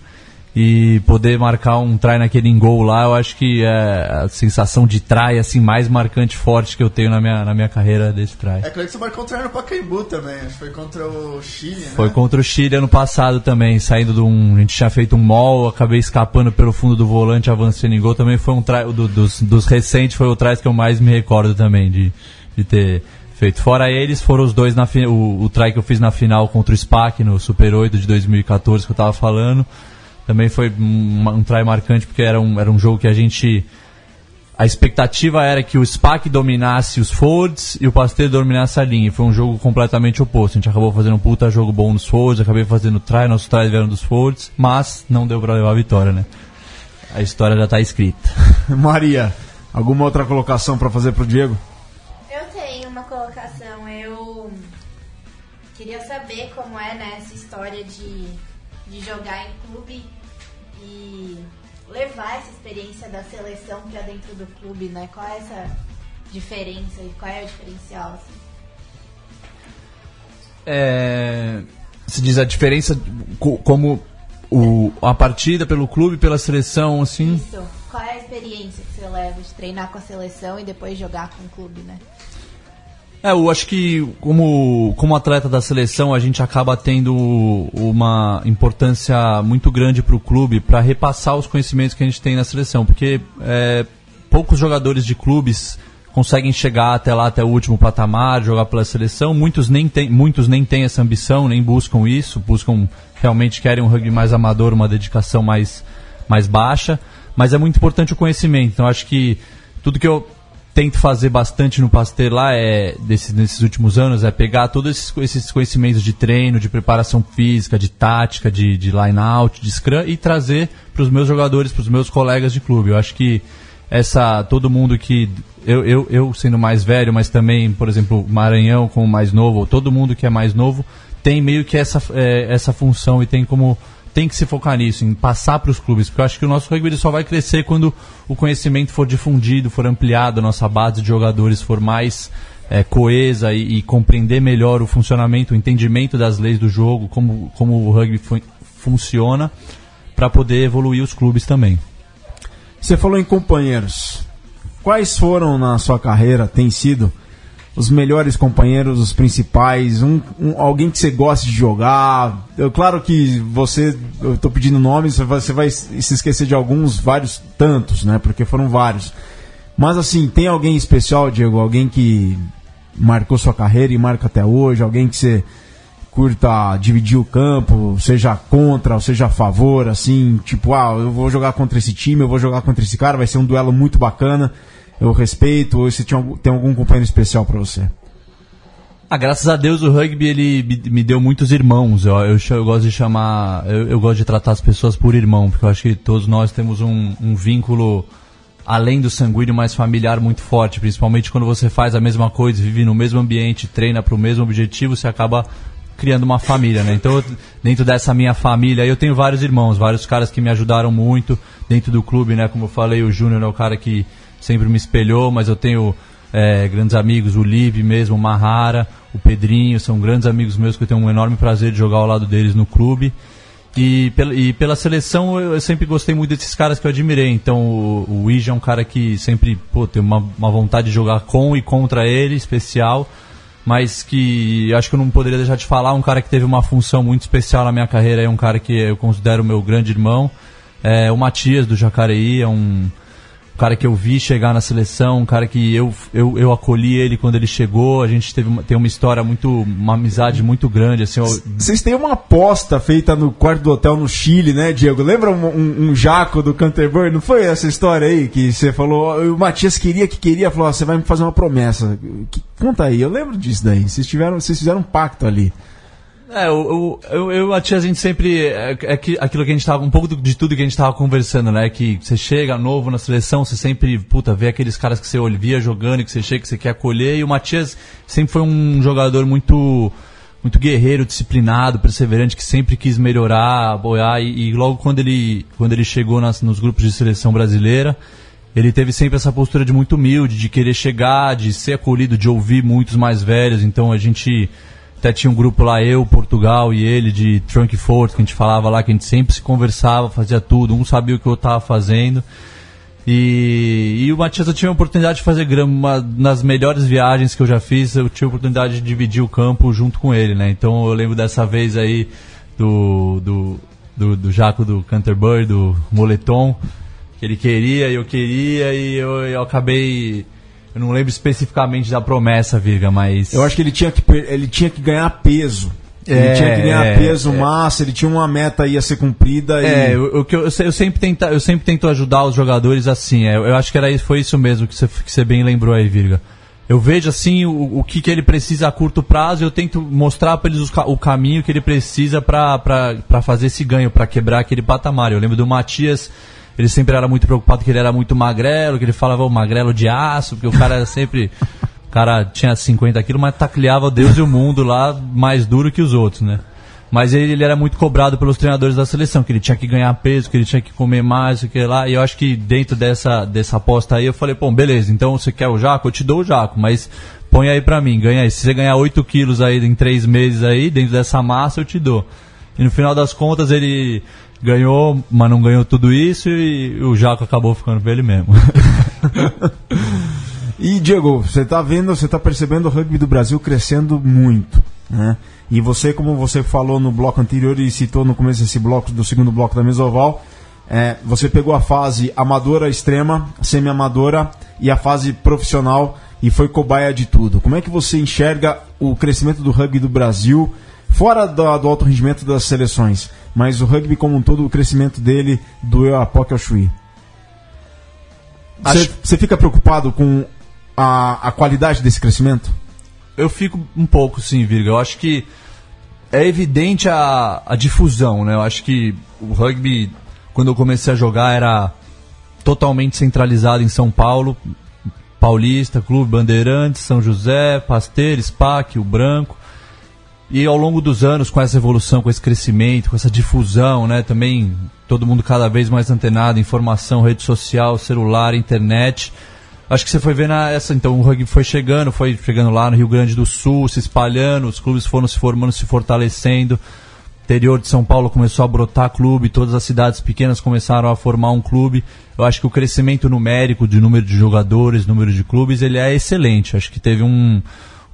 E poder marcar um try naquele gol lá, eu acho que é a sensação de try assim, mais marcante, forte que eu tenho na minha, na minha carreira desse try. É claro que você marcou um try no Pacaembu também, acho que foi contra o Chile, né? Foi contra o Chile ano passado também, saindo de um. A gente tinha feito um mall, acabei escapando pelo fundo do volante, avançando em gol. Também foi um try, do- dos, dos recentes, foi o trás que eu mais me recordo também de, de ter feito. Fora eles, foram os dois na o, o try que eu fiz na final contra o SPAC no Super 8 de 2014 que eu tava falando. Também foi um, um try marcante porque era um, era um jogo que a gente. A expectativa era que o SPAC dominasse os forwards e o Pasteur dominasse a linha. Foi um jogo completamente oposto. A gente acabou fazendo um puta jogo bom nos forwards, acabei fazendo try, nossos tries vieram dos forwards, mas não deu pra levar a vitória, né? A história já tá escrita. Maria, alguma outra colocação pra fazer pro Diego? Colocação. Eu queria saber como é né, essa história de, de jogar em clube e levar essa experiência da seleção para dentro do clube, né? Qual é essa diferença e qual é o diferencial? Assim? É, se diz a diferença co- como o, a partida pelo clube, pela seleção, assim. Isso. Qual é a experiência que você leva de treinar com a seleção e depois jogar com o clube, né? É, eu acho que como, como atleta da seleção a gente acaba tendo uma importância muito grande para o clube para repassar os conhecimentos que a gente tem na seleção, porque é, poucos jogadores de clubes conseguem chegar até lá, até o último patamar, jogar pela seleção. Muitos nem têm, muitos nem têm essa ambição, nem buscam isso, buscam realmente querem um rugby mais amador, uma dedicação mais, mais baixa. Mas é muito importante o conhecimento. Então acho que tudo que eu tento fazer bastante no Pasteur lá é desses, nesses últimos anos é pegar todos esses, conhecimentos de treino, de preparação física, de tática, de, de line out, de scrum e trazer para os meus jogadores, para os meus colegas de clube. Eu acho que essa todo mundo que eu, eu, eu sendo mais velho, mas também, por exemplo, Maranhão como mais novo, ou todo mundo que é mais novo tem meio que essa, é, essa função e tem como tem que se focar nisso, em passar para os clubes, porque eu acho que o nosso rugby só vai crescer quando o conhecimento for difundido, for ampliado, a nossa base de jogadores for mais é, coesa e, e, compreender melhor o funcionamento, o entendimento das leis do jogo, como, como o rugby fu funciona, para poder evoluir os clubes também. Você falou em companheiros. Quais foram na sua carreira, tem sido, os melhores companheiros, os principais, um, um, alguém que você gosta de jogar. Eu, claro que você, eu estou pedindo nomes, você vai se esquecer de alguns, vários, tantos, né? Porque foram vários. Mas assim, tem alguém especial, Diego? Alguém que marcou sua carreira e marca até hoje? Alguém que você curta dividir o campo, seja contra ou seja a favor, assim, tipo, ah, eu vou jogar contra esse time, eu vou jogar contra esse cara, vai ser um duelo muito bacana eu respeito, ou se tinha, tem algum companheiro especial para você? Ah, graças a Deus o rugby ele me, me deu muitos irmãos. Eu, eu, eu gosto de chamar, eu, eu, gosto de tratar as pessoas por irmão, porque eu acho que todos nós temos um, um vínculo além do sanguíneo mais familiar muito forte, principalmente quando você faz a mesma coisa, vive no mesmo ambiente, treina para o mesmo objetivo, você acaba criando uma família, né? Então, dentro dessa minha família, eu tenho vários irmãos, vários caras que me ajudaram muito dentro do clube, né? Como eu falei, o Júnior é o cara que sempre me espelhou, mas eu tenho é, grandes amigos, o Liv mesmo, o Mahara, o Pedrinho, são grandes amigos meus que eu tenho um enorme prazer de jogar ao lado deles no clube. E pela, e pela seleção eu, sempre gostei muito desses caras que eu admirei. Então o, o é um cara que sempre pô, tem uma, uma vontade de jogar com e contra ele, especial. Mas que acho que eu não poderia deixar de falar. Um cara que teve uma função muito especial na minha carreira. É um cara que eu considero meu grande irmão. É, o Matias do Jacareí é um, um cara que eu vi chegar na seleção, um cara que eu, eu, eu acolhi ele quando ele chegou, a gente teve uma, tem uma história muito, uma amizade muito grande, assim. Vocês têm uma aposta feita no quarto do hotel no Chile, né, Diego? Lembra um, um, um jaco do Canterbury? Não foi essa história aí que você falou, o Matias queria que queria, falou, você vai me fazer uma promessa. Que, conta aí, eu lembro disso daí, vocês, tiveram, vocês fizeram um pacto ali. É, eu, eu, eu, a tia, a gente sempre. É, é que, aquilo que a gente tava. Um pouco de tudo que a gente tava conversando, né? Que você chega novo na seleção, você sempre, puta, vê aqueles caras que você via jogando, que você chega, que você quer acolher. E o Matias sempre foi um jogador muito. Muito guerreiro, disciplinado, perseverante, que sempre quis melhorar, apoiar. E, e logo quando ele, quando ele chegou nas, nos grupos de seleção brasileira, ele teve sempre essa postura de muito humilde, de querer chegar, de ser acolhido, de ouvir muitos mais velhos. Então a gente até tinha um grupo lá, eu, Portugal e ele, de Trunk Fort, que a gente falava lá, que a gente sempre se conversava, fazia tudo, um sabia o que eu estava fazendo. E, e o Matias eu tive a oportunidade de fazer uma, nas melhores viagens que eu já fiz, eu tive a oportunidade de dividir o campo junto com ele, né? Então eu lembro dessa vez aí do, do, do, do Jaco do Canterbury, do Moletom, que ele queria e eu queria e eu, eu acabei eu não lembro especificamente da promessa, Virga, mas. Eu acho que ele tinha que, ele tinha que ganhar peso. Ele É, tinha que ganhar é, peso, é. massa, ele tinha uma meta aí a ser cumprida. É, e... eu, eu, eu, eu sempre tenta, eu sempre tento ajudar os jogadores assim. é, eu acho que era, isso- foi isso mesmo que você, que você bem lembrou aí, Virga. Eu vejo assim o, o que, que ele precisa a curto prazo e eu tento mostrar para eles os o caminho que ele precisa para fazer esse ganho, para quebrar aquele patamar. Eu lembro do Matias, ele sempre era muito preocupado que ele era muito magrelo, que ele falava o magrelo de aço, porque o cara era sempre. O cara tinha 50 quilos, mas tacleava Deus e o mundo lá mais duro que os outros, né? Mas ele, ele era muito cobrado pelos treinadores da seleção, que ele tinha que ganhar peso, que ele tinha que comer mais, o que lá. E eu acho que dentro dessa, dessa aposta aí, eu falei, bom, beleza, então você quer o Jaco? Eu te dou o Jaco, mas põe aí pra mim, ganha aí. Se você ganhar 8 quilos aí em 3 meses aí, dentro dessa massa, eu te dou. E no final das contas ele ganhou, mas não ganhou tudo isso e o Jaco acabou ficando pra ele mesmo. E Diego, você está vendo, você está percebendo o rugby do Brasil crescendo muito, né? E você, como você falou no bloco anterior e citou no começo desse bloco, do segundo bloco da Mesoval, é, você pegou a fase amadora extrema, semi-amadora e a fase profissional e foi cobaia de tudo. Como é que você enxerga o crescimento do rugby do Brasil, fora do, do alto rendimento das seleções, mas o rugby como um todo, o crescimento dele do Eapoque ao Chuí? Você, Acho- fica preocupado com a, a qualidade desse crescimento? Eu fico um pouco, sim, Virga. Eu acho que é evidente a, a difusão, né? Eu acho que o rugby, quando eu comecei a jogar, era totalmente centralizado em São Paulo. Paulista, Clube Bandeirantes, São José, Pasteiro, SPAC, o Branco. E ao longo dos anos, com essa evolução, com esse crescimento, com essa difusão, né? Também todo mundo cada vez mais antenado, informação, rede social, celular, internet. Acho que você foi vendo essa, então o rugby foi chegando, foi chegando lá no Rio Grande do Sul, se espalhando, os clubes foram se formando, se fortalecendo. Interior de São Paulo começou a brotar clube, todas as cidades pequenas começaram a formar um clube. Eu acho que o crescimento numérico de número de jogadores, número de clubes, ele é excelente. Acho que teve um,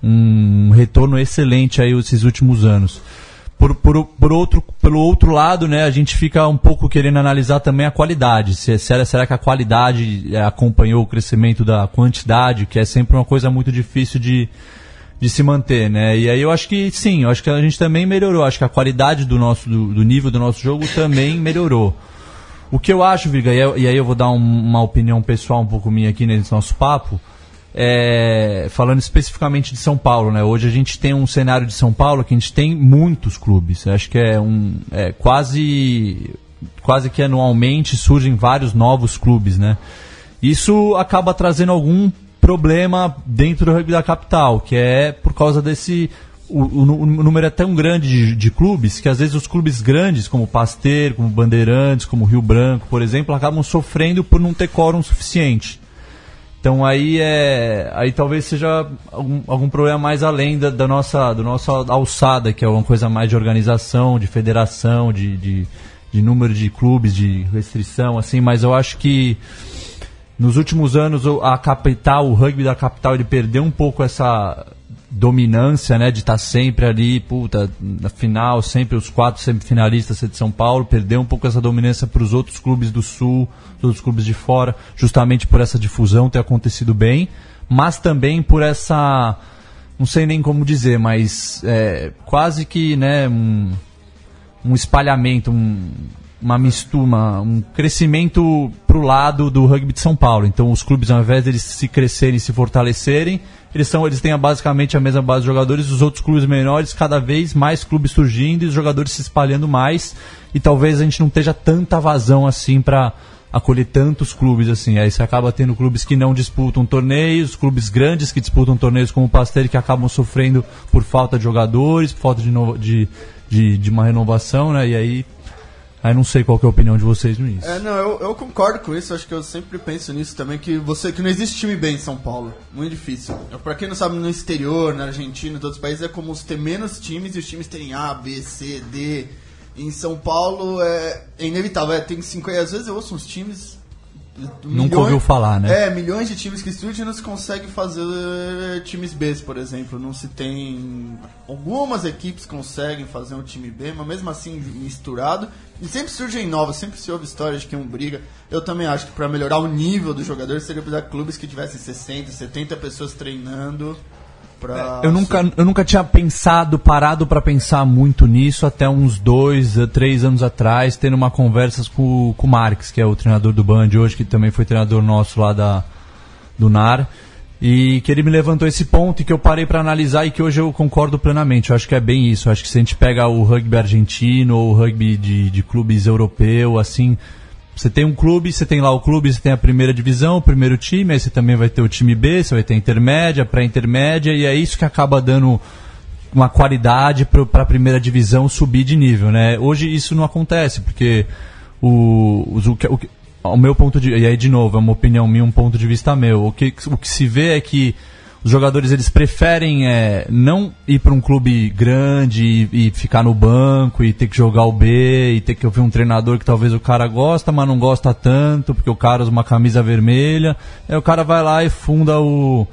um retorno excelente aí esses últimos anos. Por, por, por outro, pelo outro lado, né, a gente fica um pouco querendo analisar também a qualidade. Se, será, será que a qualidade eh, acompanhou o crescimento da quantidade, que é sempre uma coisa muito difícil de, de se manter, né? E aí eu acho que sim, eu acho que a gente também melhorou. Acho que a qualidade do nosso do, do nível do nosso jogo também melhorou. O que eu acho, Viga, e aí eu vou dar um- uma opinião pessoal um pouco minha aqui nesse nosso papo, é, falando especificamente de São Paulo, né? Hoje a gente tem um cenário de São Paulo que a gente tem muitos clubes. Acho que é um é quase quase que anualmente surgem vários novos clubes, né? Isso acaba trazendo algum problema dentro do rugby da capital, que é por causa desse o, o o número é tão grande de, de clubes que às vezes os clubes grandes, como Pasteiro, como Bandeirantes, como Rio Branco, por exemplo, acabam sofrendo por não ter quórum suficiente. Então aí é. Aí talvez seja algum, algum problema mais além da, da nossa, do nossa alçada, que é uma coisa mais de organização, de federação, de, de, de número de clubes, de restrição, assim, mas eu acho que nos últimos anos a capital, o rugby da capital, ele perdeu um pouco essa dominância, né, de estar sempre ali, puta, na final, sempre os quatro semifinalistas de São Paulo, perdeu um pouco essa dominância para os outros clubes do sul, os outros clubes de fora, justamente por essa difusão ter acontecido bem, mas também por essa, não sei nem como dizer, mas é, quase que, né, um, um espalhamento, um, uma mistura, um crescimento para o lado do rugby de São Paulo. Então os clubes, ao invés deles se crescerem se fortalecerem, eles, são, eles têm basicamente a mesma base de jogadores, os outros clubes menores, cada vez mais clubes surgindo e os jogadores se espalhando mais. E talvez a gente não esteja tanta vazão assim para acolher tantos clubes assim. Aí você acaba tendo clubes que não disputam torneios, clubes grandes que disputam torneios como o Pasteiro que acabam sofrendo por falta de jogadores, por falta de, de, de, de uma renovação, né? E aí, aí não sei qual é a opinião de vocês nisso. É, não, eu, eu concordo com isso, acho que eu sempre penso nisso também, que você que não existe time bem em São Paulo. Muito difícil. Pra quem não sabe, no exterior, na Argentina, em outros países, é como ter menos times e os times terem A, B, C, D. Em São Paulo é, é inevitável, é, tem 50. Às vezes eu ouço uns times. Nunca ouviu falar, né? É, milhões de times que surgem não se consegue fazer times B, por exemplo. Não se tem. Algumas equipes conseguem fazer um time B, mas mesmo assim misturado. E sempre surgem novos, sempre se ouve histórias de que um briga. Eu também acho que para melhorar o nível do jogador seria precisar clubes que tivessem 60, 70 pessoas treinando. Pra Eu nunca, eu nunca tinha pensado, parado para pensar muito nisso até uns dois, eh, três anos atrás, tendo uma conversa com, o- com o Marques, que é o treinador do Band hoje, que também foi treinador nosso lá da, do NAR. E que ele me levantou esse ponto e que eu parei para analisar e que hoje eu concordo plenamente. Eu acho que é bem isso. Eu acho que se a gente pega o rugby argentino ou o rugby de, de clubes europeu, assim, você tem um clube, você tem lá o clube, você tem a primeira divisão, o primeiro time, aí você também vai ter o time B, você vai ter a intermédia, pré-intermédia, e é isso que acaba dando uma qualidade para a primeira divisão subir de nível, né? Hoje isso não acontece, porque o, o, o, ao meu ponto de e aí de novo, é uma opinião minha, um ponto de vista meu. O que, o que se vê é que os jogadores eles preferem é, não ir para um clube grande e, e ficar no banco e ter que jogar o B e ter que ouvir um treinador que talvez o cara gosta, mas não gosta tanto, porque o cara usa uma camisa vermelha. Aí o cara vai lá e funda o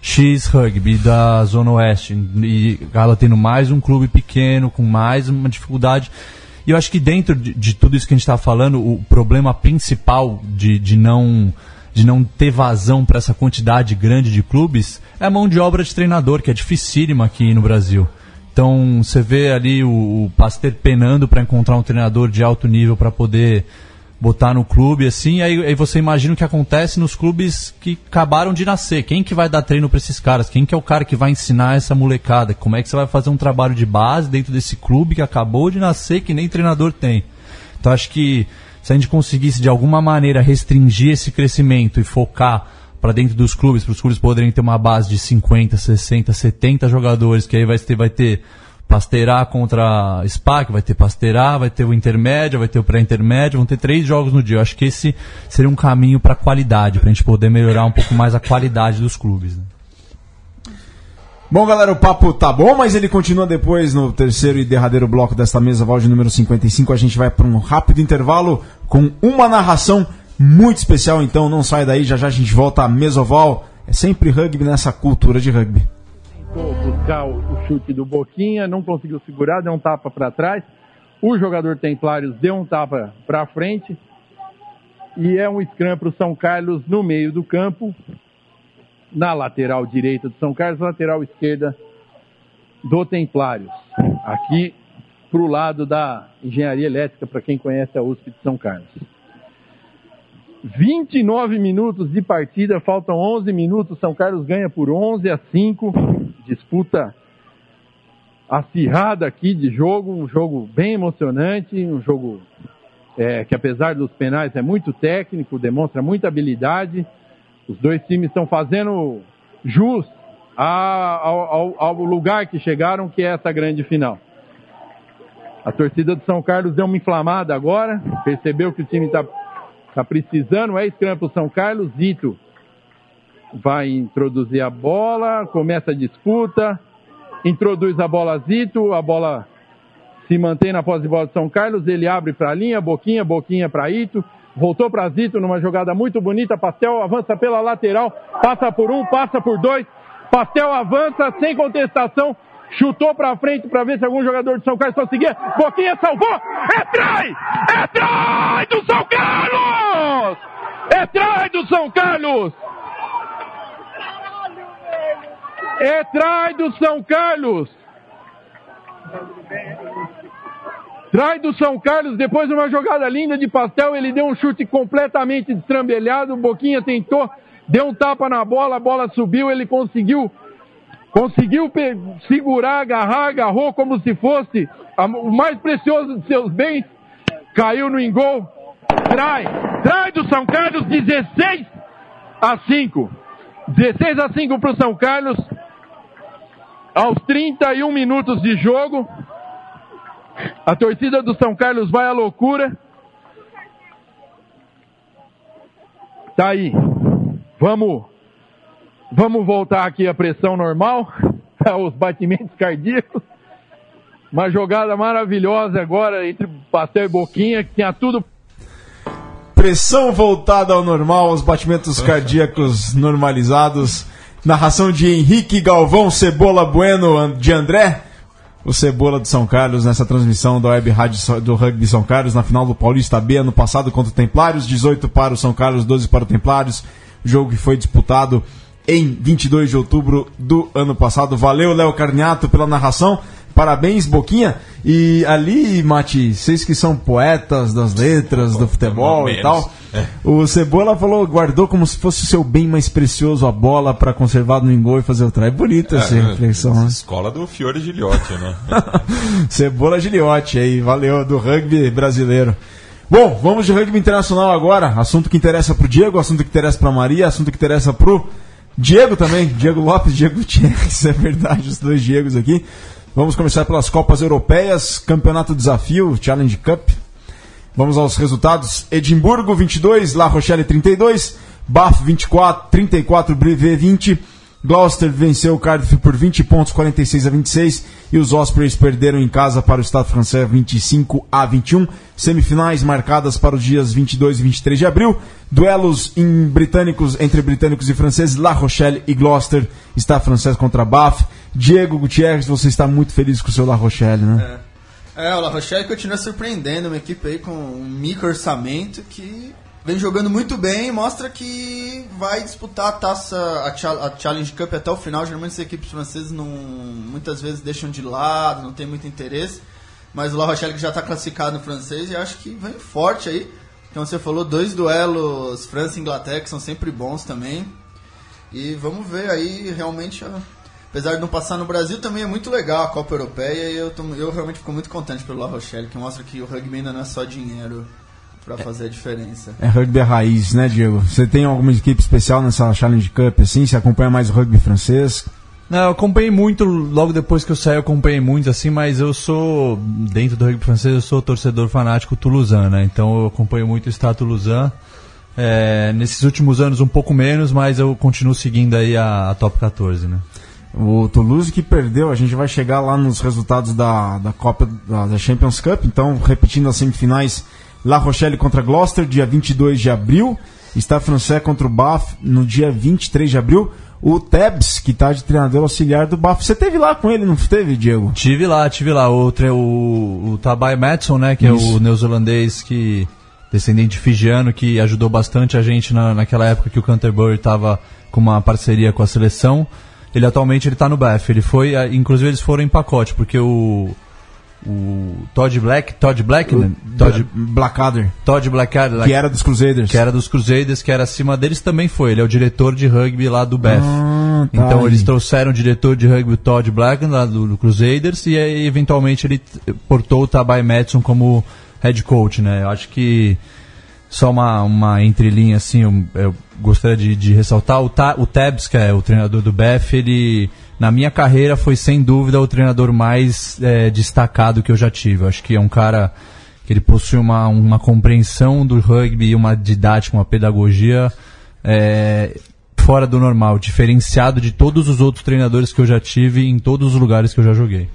X Rugby da Zona Oeste e acaba tendo mais um clube pequeno, com mais uma dificuldade. E eu acho que dentro de, de tudo isso que a gente está falando, o problema principal de, de não de não ter vazão para essa quantidade grande de clubes é a mão de obra de treinador, que é dificílima aqui no Brasil. Então você vê ali o, o Pasteur penando para encontrar um treinador de alto nível para poder botar no clube, assim, aí, aí você imagina o que acontece nos clubes que acabaram de nascer. Quem que vai dar treino para esses caras? Quem que é o cara que vai ensinar essa molecada? Como é que você vai fazer um trabalho de base dentro desse clube que acabou de nascer, que nem treinador tem? Então acho que se a gente conseguisse de alguma maneira restringir esse crescimento e focar para dentro dos clubes, para os clubes poderem ter uma base de 50, 60, 70 jogadores, que aí vai ter, vai ter Pasteirá contra SPAC, vai ter Pasteirá, vai ter o intermédio, vai ter o pré-intermédio, vão ter três jogos no dia. Eu acho que esse seria um caminho para qualidade, para a gente poder melhorar um pouco mais a qualidade dos clubes. né? Bom, galera, o papo tá bom, mas ele continua depois no terceiro e derradeiro bloco desta mesa, Val de número 55. A gente vai para um rápido intervalo com uma narração muito especial, então não sai daí, já já a gente volta a Mesoval. É sempre rugby nessa cultura de rugby. tentou buscar o chute do Boquinha, não conseguiu segurar, deu um tapa para trás. O jogador Templários deu um tapa para frente. E é um scrum para o São Carlos no meio do campo, na lateral direita do São Carlos, lateral esquerda do Templários. Aqui para o lado da engenharia elétrica, para quem conhece a USP de São Carlos. 29 minutos de partida, faltam 11 minutos. São Carlos ganha por 11 a 5. Disputa acirrada aqui de jogo, um jogo bem emocionante, um jogo é, que apesar dos penais é muito técnico, demonstra muita habilidade. Os dois times estão fazendo jus ao, ao- ao lugar que chegaram, que é essa grande final. A torcida do São Carlos deu uma inflamada agora, percebeu que o time está tá precisando, é scrum pro São Carlos, Zito vai introduzir a bola, começa a disputa, introduz a bola Zito, a bola se mantém na posse de bola de São Carlos, ele abre para a linha, Boquinha, Boquinha para Ito, voltou para Zito numa jogada muito bonita, Pastel avança pela lateral, passa por um, passa por dois, Pastel avança sem contestação, chutou para frente para ver se algum jogador de São Carlos conseguia, Boquinha salvou, é trai! É trai do São Carlos! É trai do São Carlos! É trai do São Carlos! Trai do São Carlos, depois de uma jogada linda de pastel, ele deu um chute completamente destrambelhado, o Boquinha tentou, deu um tapa na bola, a bola subiu, ele conseguiu conseguiu segurar, agarrar, agarrou como se fosse a- o mais precioso de seus bens, caiu no engol, trai, trai do São Carlos, 16 a 5, 16 a 5 para o São Carlos, aos 31 minutos de jogo, a torcida do São Carlos vai à loucura. Tá aí. Vamos, vamos voltar aqui à pressão normal, aos batimentos cardíacos. Uma jogada maravilhosa agora entre Pastel e Boquinha, que tinha tudo Pressão voltada ao normal, os batimentos cardíacos normalizados. Narração de Henrique Galvão, Cebola Bueno de André. O Cebola de São Carlos nessa transmissão da Web Rádio do Rugby São Carlos na final do Paulista B ano passado contra o Templários, 18 para o São Carlos, 12 para o Templários. Jogo que foi disputado em 22 de outubro do ano passado. Valeu, Léo Carniato, pela narração. Parabéns, Boquinha. E ali, Mati, vocês que são poetas das letras, do futebol e tal, o Cebola falou, guardou como se fosse o seu bem mais precioso a bola para conservar no engol e fazer o try. É bonita essa É, reflexão, né? Escola do Fiore Gilhote, né? Cebola Giliotti aí, valeu, do rugby brasileiro. Bom, vamos de rugby internacional agora. Assunto que interessa pro Diego, assunto que interessa pra Maria, assunto que interessa pro Diego também, Diego Lopes, Diego Gutierrez, é verdade, os dois Diegos aqui. Vamos começar pelas Copas Europeias, Campeonato Desafio, Challenge Cup. Vamos aos resultados. Edimburgo 22, La Rochelle 32, Bath 24, 34, Brevet 20. Gloucester venceu o Cardiff por 20 pontos, 46 a 26, e os Ospreys perderam em casa para o Estado francês 25 a 21. Semifinais marcadas para os dias 22 e 23 de abril. Duelos em britânicos entre britânicos e franceses, La Rochelle e Gloucester, Estado francês contra Bath. Diego Gutierrez, você está muito feliz com o seu La Rochelle, né? É, o La Rochelle continua surpreendendo, uma equipe aí com um micro orçamento que vem jogando muito bem e mostra que vai disputar a taça, a, Cha- a Challenge Cup até o final. Geralmente as equipes francesas não, muitas vezes deixam de lado, não tem muito interesse. Mas o La Rochelle que já está classificado no francês e acho que vem forte aí. Então você falou dois duelos França e Inglaterra que são sempre bons também. E vamos ver aí realmente. ó, Apesar de não passar no Brasil, também é muito legal a Copa Europeia e eu, tô- eu realmente fico muito contente pelo La Rochelle, que mostra que o rugby ainda não é só dinheiro para fazer a diferença. É rugby raiz, né, Diego? Você tem alguma equipe especial nessa Challenge Cup, assim? Você acompanha mais o rugby francês? Não, eu acompanhei muito, logo depois que eu saí, eu acompanhei muito, assim, mas eu sou, dentro do rugby francês, eu sou torcedor fanático toulousain, né? Então eu acompanho muito o Estado toulousain. É, nesses últimos anos um pouco menos, mas eu continuo seguindo aí a, a Top 14, né? O Toulouse que perdeu, a gente vai chegar lá nos resultados da, da Copa da, da Champions Cup. Então, repetindo as semifinais: La Rochelle contra Gloucester, dia 22 de abril. Está Francês contra o Bath no dia 23 de abril. O Tebs, que está de treinador auxiliar do Bath. Você teve lá com ele, não teve, Diego? Tive lá, tive lá. O, o, o Tabai Madison, né? Que é Isso. o neozelandês que. descendente fijiano, que ajudou bastante a gente na, naquela época que o Canterbury estava com uma parceria com a seleção. Ele atualmente ele tá no BF. Ele foi. ah, Inclusive eles foram em pacote, porque o. O Todd Black, Todd Black, né? Todd, Blackadder, Todd Blackadder, que era dos Crusaders. que era dos Crusaders, que era acima deles, também foi. Ele é o diretor de rugby lá do BF. Ah, tá então aí. eles trouxeram o diretor de rugby o Todd Black lá do, do Crusaders e aí eventualmente ele portou o Tabai Madison como head coach, né? Eu acho que só uma, uma entrelinha assim, eu, eu gostaria de, de ressaltar o, Ta, o Tabs, que é o treinador do BF, ele na minha carreira foi sem dúvida o treinador mais eh, destacado que eu já tive. Eu acho que é um cara que ele possui uma, uma compreensão do rugby, uma didática, uma pedagogia é, fora do normal, diferenciado de todos os outros treinadores que eu já tive em todos os lugares que eu já joguei.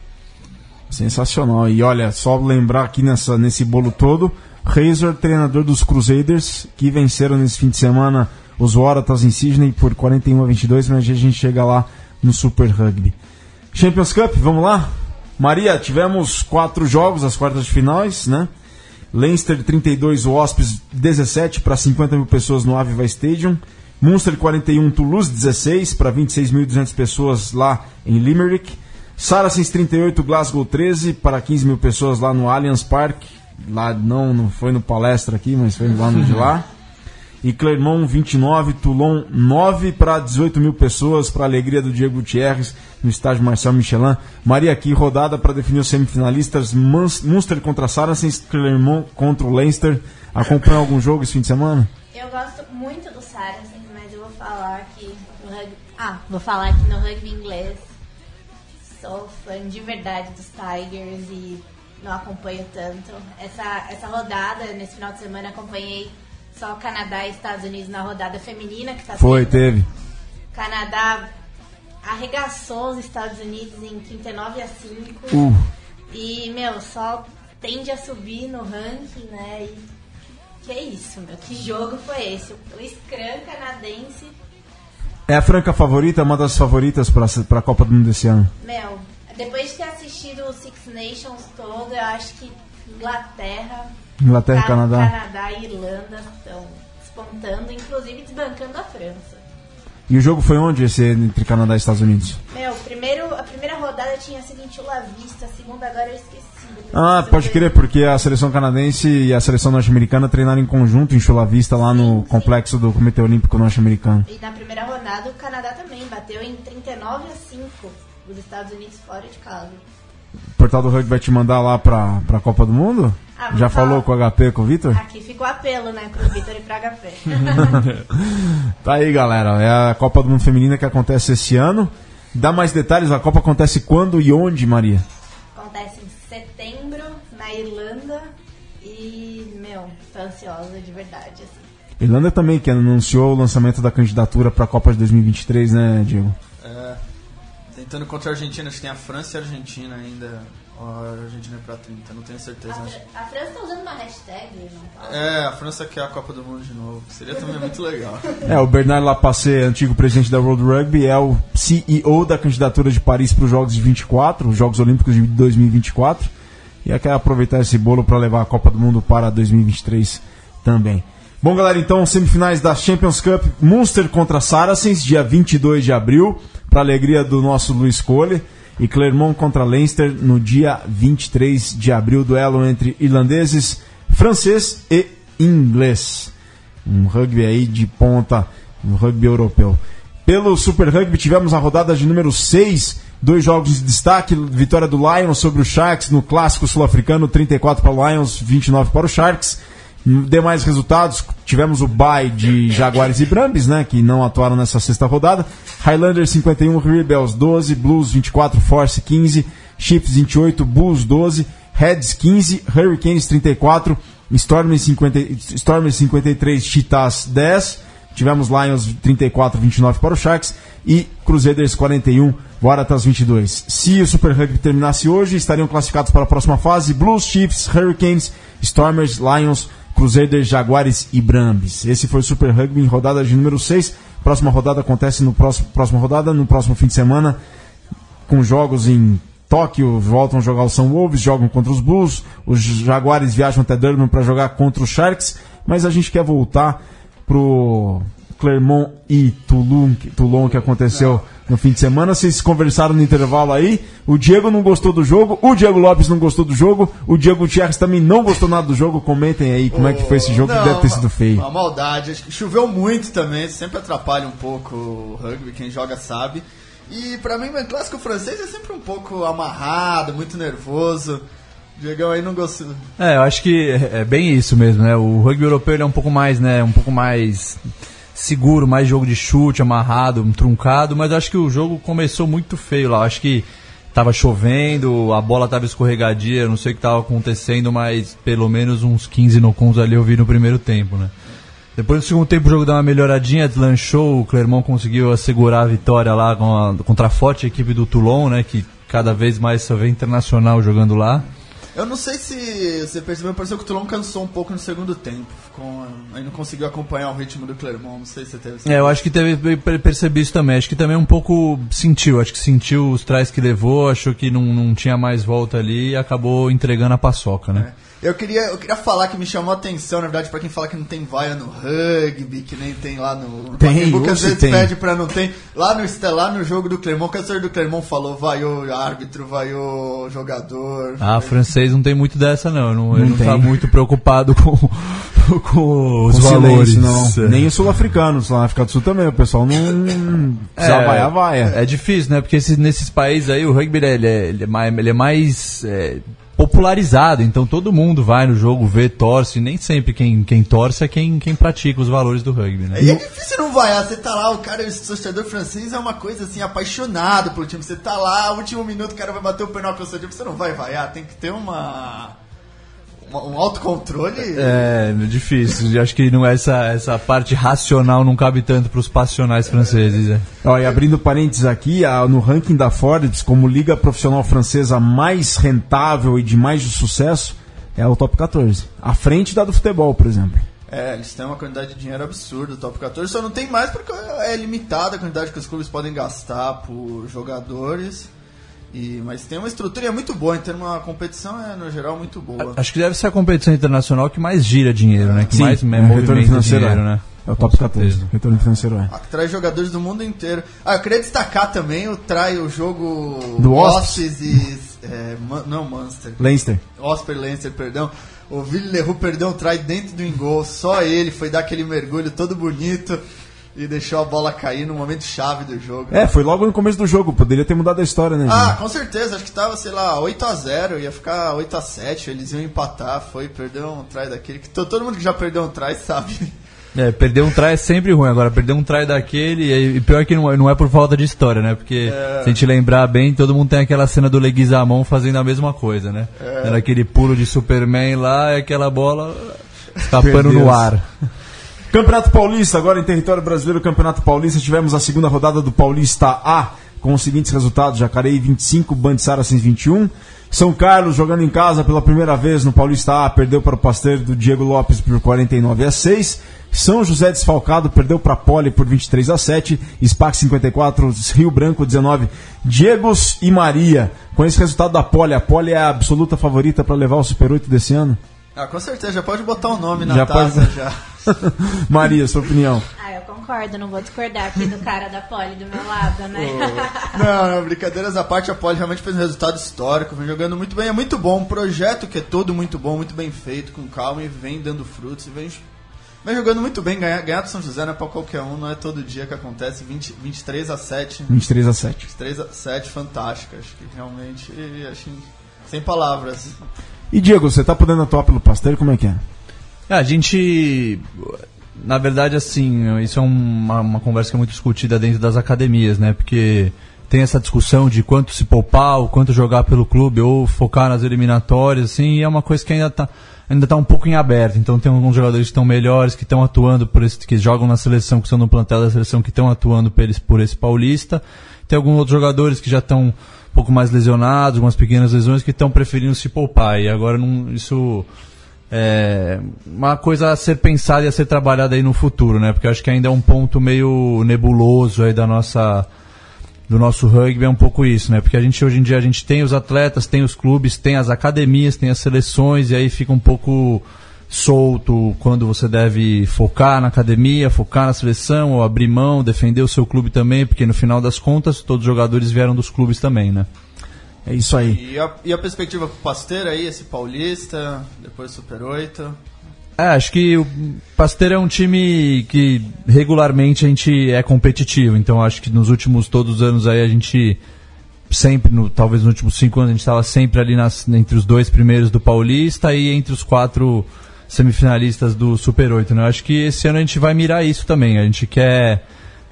Sensacional. E olha, só lembrar aqui nessa, nesse bolo todo, Razor, treinador dos Crusaders, que venceram nesse fim de semana os Waratahs em Sydney por 41 a 22, mas a gente chega lá no Super Rugby. Champions Cup, vamos lá? Maria, tivemos quatro jogos, as quartas de finais, né? Leinster 32, Wasps 17 para 50 mil pessoas no Aviva Stadium. Munster 41, Toulouse 16 para 26.200 pessoas lá em Limerick. Saracens 38, Glasgow 13 para 15 mil pessoas lá no Allianz Park. Lá não, não foi no palestra aqui, mas foi lá no de lá. E Clermont 29, Toulon 9 para 18 mil pessoas, para alegria do Diego Gutierrez, no estádio Marcel Michelin. Maria aqui, rodada para definir os semifinalistas: Munster contra Saracens, Clermont contra o Leinster. Acompanha algum jogo esse fim de semana? Eu gosto muito do Saracens, mas eu vou falar que no rugby... Ah, vou falar que no rugby inglês sou fã de verdade dos Tigers e não acompanho tanto. Essa, essa rodada, nesse final de semana, acompanhei só Canadá e Estados Unidos na rodada feminina que tá Foi, tendo. teve. Canadá arregaçou os Estados Unidos em 39 a 5. Uh, E, meu, só tende a subir no ranking, né? E que é isso, meu? Que jogo foi esse? O Scrum canadense, é a franca favorita, uma das favoritas para a Copa do Mundo desse ano. meu, depois de ter assistido o Six Nations todo, eu acho que Inglaterra, Inglaterra Ca- Canadá. Canadá e Irlanda estão despontando, inclusive desbancando a França. E o jogo foi onde esse entre Canadá e Estados Unidos? Meu, primeiro, a primeira rodada tinha sido em Chula Vista, a segunda agora eu esqueci. Ah, pode crer, porque a seleção canadense e a seleção norte-americana treinaram em conjunto em Chula Vista, lá no Sim, sim. complexo do Comitê Olímpico Norte-Americano. E na primeira rodada o Canadá também bateu em 39 a 5 os Estados Unidos fora de casa. Portal do Rugby vai te mandar lá pra, pra Copa do Mundo? Ah, Já falou com o HP, com o Vitor? Aqui fica o apelo, né, pro Vitor e pro HP. Tá aí, galera. É a Copa do Mundo Feminina que acontece esse ano. Dá mais detalhes, a Copa acontece quando e onde, Maria? Acontece em setembro, na Irlanda. E, meu, tô ansiosa de verdade, assim. Irlanda também, que anunciou o lançamento da candidatura para a Copa de 2023, né, Diego? Tentando contra a Argentina, acho que tem a França e a Argentina ainda. A Argentina é pra 30, não tenho A, certeza. mas- Fran- a França tá usando uma hashtag, não tá? É, a França quer a Copa do Mundo de novo. Seria também muito legal. É, o Bernard Lapassé, antigo presidente da World Rugby, é o CEO da candidatura de Paris para os Jogos de 24, os Jogos Olímpicos de 2024. E quer aproveitar esse bolo para levar a Copa do Mundo para 2023 também. Bom, galera, então, semifinais da Champions Cup, Munster contra Saracens, dia 22 de abril, para alegria do nosso Luiz Cole. E Clermont contra Leinster no dia 23 de abril, duelo entre irlandeses, francês e inglês. Um rugby aí de ponta, um rugby europeu. Pelo Super Rugby tivemos a rodada de número 6, dois jogos de destaque, vitória do Lions sobre o Sharks no clássico sul-africano, 34 para o Lions, 29 para o Sharks. Demais resultados, tivemos o bye de Jaguares e Brambis, né, que não atuaram nessa sexta rodada. Highlanders 51, Rebels 12, Blues 24, Force 15, Chiefs 28, Bulls 12, Reds 15, Hurricanes 34, Stormers 50, Stormers 53, Cheetahs 10. Tivemos Lions 34, 29 para o Sharks. E Crusaders 41, Waratahs 22. Se o Super Rugby terminasse hoje, estariam classificados para a próxima fase Blues, Chiefs, Hurricanes, Stormers, Lions, Crusaders, Jaguares e Brambis. Esse foi o Super Rugby em rodada de número 6. Próxima rodada acontece no próximo próxima rodada, no próximo fim de semana, com jogos em Tóquio, voltam a jogar o São Wolves, jogam contra os Blues, os Jaguares viajam até Durban para jogar contra os Sharks, mas a gente quer voltar pro Clermont e Toulon, Toulon que aconteceu no fim de semana. Vocês conversaram no intervalo aí. O Diego não gostou do jogo, o Diego Lopes não gostou do jogo, o Diego Gutierrez também não gostou nada do jogo. Comentem aí como é que foi esse jogo, que Não, deve ter sido feio. Uma maldade. Acho que choveu muito também, sempre atrapalha um pouco o rugby, quem joga sabe. E pra mim, o clássico francês é sempre um pouco amarrado, muito nervoso. O Diegão aí não gostou. É, eu acho que é é bem isso mesmo, né? O rugby europeu ele é um pouco mais, né, um pouco mais seguro, mais jogo de chute, amarrado, truncado, mas acho que o jogo começou muito feio lá. Acho que tava chovendo, a bola tava escorregadia, não sei o que tava acontecendo, mas pelo menos uns 15 nocons ali eu vi no primeiro tempo, né? Depois do segundo tempo o jogo deu uma melhoradinha, deslanchou, o Clermont conseguiu assegurar a vitória lá contra a forte equipe do Toulon, né? Que cada vez mais só vê internacional jogando lá. Eu não sei se você percebeu, pareceu que o Toulon cansou um pouco no segundo tempo. Ficou, aí não conseguiu acompanhar o ritmo do Clermont, não sei se você teve É, eu acho que teve, per- percebi isso também. Acho que também um pouco sentiu. Acho que sentiu os trás que levou, achou que não, não tinha mais volta ali e acabou entregando a paçoca, né? Eu queria, eu queria falar que me chamou a atenção, na verdade, pra quem fala que não tem vaia no rugby, que nem tem lá no. Tem, Pacaembu, que às vezes tem. pede pra não ter. Lá no, este- lá no jogo do Clermont, o cantor do Clermont falou: vaiou árbitro, vaiou jogador. Ah, francês não tem muito dessa, não. Ele não, ele Não não tá muito preocupado com, com os Com valores. silêncio, não. É. Nem os sul-africanos, lá na África do Sul também, o pessoal não. Precisa vaiar, vaia. É difícil, né? Porque esses- nesses países aí o rugby ele é, ele é mais, ele é mais, é, popularizado, então todo mundo vai no jogo, vê, torce. Nem sempre quem, quem torce é quem, quem pratica os valores do rugby, né? E é difícil não vaiar, você tá lá, o cara, esse torcedor francês é uma coisa assim, apaixonado pelo time. Você tá lá, último minuto, o cara vai bater o penal pelo seu time, você não vai vaiar, tem que ter uma. Um autocontrole. É, difícil. Acho que não é essa, essa parte racional não cabe tanto para os passionais franceses. É. Ó, e abrindo parênteses aqui, a- no ranking da Forbes, como liga profissional francesa mais rentável e de mais sucesso, é o top 14. À frente da do futebol, por exemplo. É, eles têm uma quantidade de dinheiro absurda, o top 14 só não tem mais porque é limitada a quantidade que os clubes podem gastar por jogadores. E, mas tem uma estrutura e é muito boa, em termos de competição é no geral muito boa. Acho que deve ser a competição internacional que mais gira dinheiro, né? Que Sim, mais é, movimenta financeiro dinheiro, é. né? É o top 14. certeza. Retorno financeiro é. Ah, que traz jogadores do mundo inteiro. Ah, eu queria destacar também o trai o jogo Do Wasps e é, Man- não Munster. Leinster. Osper Leinster, perdão. O Ville Leroux perdeu um try dentro do engol, só ele foi dar aquele mergulho todo bonito. E deixou a bola cair no momento chave do jogo. É, foi logo no começo do jogo, poderia ter mudado a história, né? Ah, gente? com certeza, acho que tava, sei lá, 8x0, ia ficar 8x7, eles iam empatar, foi, perdeu um try daquele, que to- todo mundo que já perdeu um try sabe. É, perder um try é sempre ruim. Agora, perder um try daquele, e e pior que não é, não é por falta de história, né? Porque É. se a gente lembrar bem, todo mundo tem aquela cena do Leguizamon fazendo a mesma coisa, né? É. Era aquele pulo de Superman lá e aquela bola escapando no ar. Campeonato Paulista, agora em território brasileiro, Campeonato Paulista, tivemos a segunda rodada do Paulista A, com os seguintes resultados: Jacareí 25, Band Saracens 21. São Carlos, jogando em casa pela primeira vez no Paulista A, perdeu para o Pasteiro do Diego Lopes por 49 a 6. São José Desfalcado perdeu para a Poli por 23 a 7. SPAC 54, Rio Branco 19. Diegos e Maria. Com esse resultado da Poli, a Poli é a absoluta favorita para levar o Super 8 desse ano? Ah, com certeza, já pode botar o nome na Já taça pode- já. Maria, sua opinião. Ah, eu concordo, não vou discordar aqui do cara da pole do meu lado, né? Não, não, brincadeiras à parte, a Poli realmente fez um resultado histórico, vem jogando muito bem, é muito bom, um projeto que é todo muito bom, muito bem feito, com calma e vem dando frutos e vem, vem jogando muito bem, ganhar, ganhar do São José não é pra qualquer um, não é todo dia que acontece, 20, 23 a 7, 23 a 7. 23 a 7, fantástico, acho que realmente, acho, sem palavras. E Diego, você tá podendo atuar pelo Pasteiro, como é que é? É, a gente. Na verdade, assim, isso é uma, uma conversa que é muito discutida dentro das academias, né? Porque tem essa discussão de quanto se poupar, o quanto jogar pelo clube ou focar nas eliminatórias, assim, e é uma coisa que ainda tá, ainda tá um pouco em aberto. Então tem alguns jogadores que estão melhores, que estão atuando por esse, que jogam na seleção, que estão no plantel da seleção, que estão atuando por esse, por esse paulista. Tem alguns outros jogadores que já estão pouco mais lesionados, algumas pequenas lesões, que estão preferindo se poupar. E agora não, isso é uma coisa a ser pensada e a ser trabalhada aí no futuro, né? Porque acho que ainda é um ponto meio nebuloso aí da nossa do nosso rugby é um pouco isso, né? Porque a gente hoje em dia a gente tem os atletas, tem os clubes, tem as academias, tem as seleções e aí fica um pouco solto quando você deve focar na academia, focar na seleção ou abrir mão, defender o seu clube também, porque no final das contas todos os jogadores vieram dos clubes também, né? É isso aí. E a, e a perspectiva pro Pasteiro aí, esse Paulista, depois Super 8? É, acho que o Pasteiro é um time que regularmente a gente é competitivo, então acho que nos últimos todos os anos aí a gente sempre, no, talvez nos últimos cinco anos a gente estava sempre ali nas, entre os dois primeiros do Paulista e entre os quatro semifinalistas do Super 8, né? Eu acho que esse ano a gente vai mirar isso também, a gente quer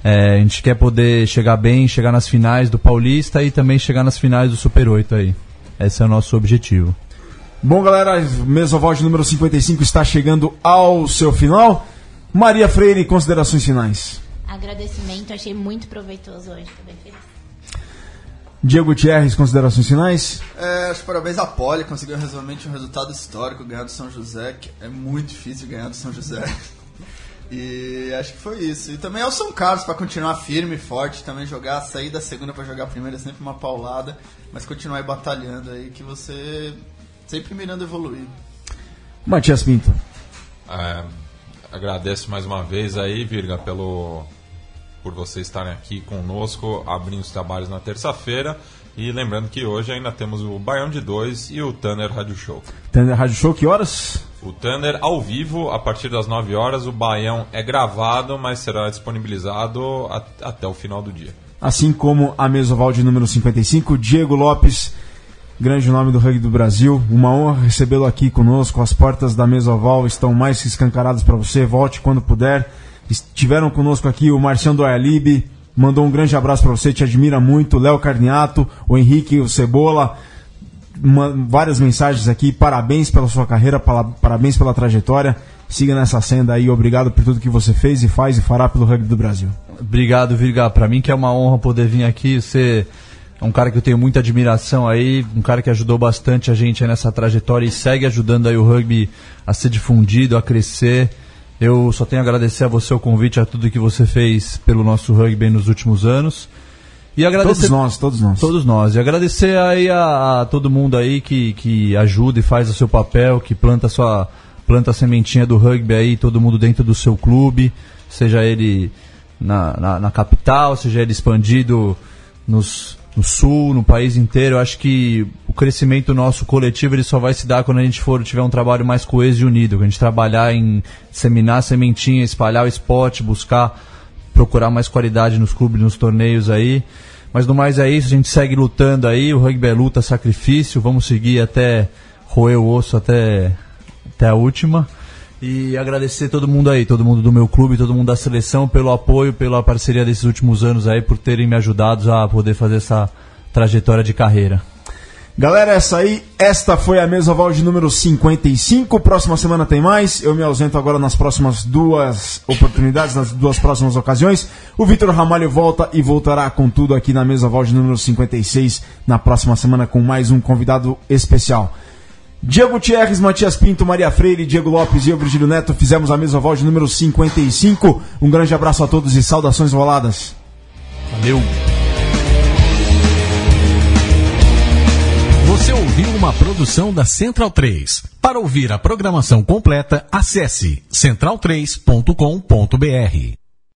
é, a gente quer poder chegar bem, chegar nas finais do Paulista e também chegar nas finais do Super 8 aí. Esse é o nosso objetivo. Bom, galera, Mesoval de número 55 está chegando ao seu final. Maria Freire, considerações finais. Agradecimento, achei muito proveitoso hoje, bem feliz. Diego Gutierrez, considerações finais. É, acho que parabéns à Poli, conseguiu realmente um resultado histórico, ganhar do São José, que é muito difícil ganhar do São José. E acho que foi isso. E também ao São Carlos para continuar firme e forte, também jogar, sair da segunda para jogar a primeira é sempre uma paulada, mas continuar aí batalhando aí que você sempre mirando evoluir. Matias Pinto. É, agradeço mais uma vez aí, Virga, pelo por vocês estarem aqui conosco, abrindo os trabalhos na terça-feira. E lembrando que hoje ainda temos o Baião de 2 e o Tanner Rádio Show. Tender Rádio Show, que horas? O Thunder ao vivo, a partir das 9 horas. O Baião é gravado, mas será disponibilizado até o final do dia. Assim como a Mesoval de número 55, Diego Lopes, grande nome do rugby do Brasil. Uma honra recebê-lo aqui conosco. As portas da Mesoval estão mais que escancaradas para você. Volte quando puder. Estiveram conosco aqui o Marcião do Ayalib, mandou um grande abraço para você, te admira muito. Léo Carniato, o Henrique, o Cebola, uma- várias mensagens aqui. Parabéns pela sua carreira, pala- parabéns pela trajetória. Siga nessa senda aí. Obrigado por tudo que você fez e faz e fará pelo rugby do Brasil. Obrigado, Virga. Pra mim que é uma honra poder vir aqui. Você é um cara que eu tenho muita admiração aí, um cara que ajudou bastante a gente nessa trajetória e segue ajudando aí o rugby a ser difundido, a crescer. Eu só tenho a agradecer a você o convite, a tudo que você fez pelo nosso rugby nos últimos anos. E agradecer Todos nós, todos nós. Todos nós. E agradecer aí a, a todo mundo aí que, que ajuda e faz o seu papel, que planta a sua planta a sementinha do rugby aí, todo mundo dentro do seu clube, seja ele na, na, na capital, seja ele expandido nos, no sul, no país inteiro. Eu acho que o crescimento nosso coletivo ele só vai se dar quando a gente for tiver um trabalho mais coeso e unido, quando a gente trabalhar em disseminar a sementinha, espalhar o esporte, buscar procurar mais qualidade nos clubes, nos torneios aí. Mas no mais é isso, a gente segue lutando aí, o rugby é luta, sacrifício, vamos seguir até roer o osso até, até a última. E agradecer todo mundo aí, todo mundo do meu clube, todo mundo da seleção, pelo apoio, pela parceria desses últimos anos aí, por terem me ajudado a poder fazer essa trajetória de carreira. Galera, essa aí, esta foi a mesa oval de número 55. Próxima semana tem mais. Eu me ausento agora nas próximas duas oportunidades, nas duas próximas ocasiões. O Vitor Ramalho volta e voltará com tudo aqui na mesa oval de número 56 na próxima semana com mais um convidado especial. Diego Thierres, Matias Pinto, Maria Freire, Diego Lopes e eu, Virgílio Neto, fizemos a mesa oval de número 55. Um grande abraço a todos e saudações roladas. Valeu! Você ouviu uma produção da Central 3. Para ouvir a programação completa, acesse central3.com.br.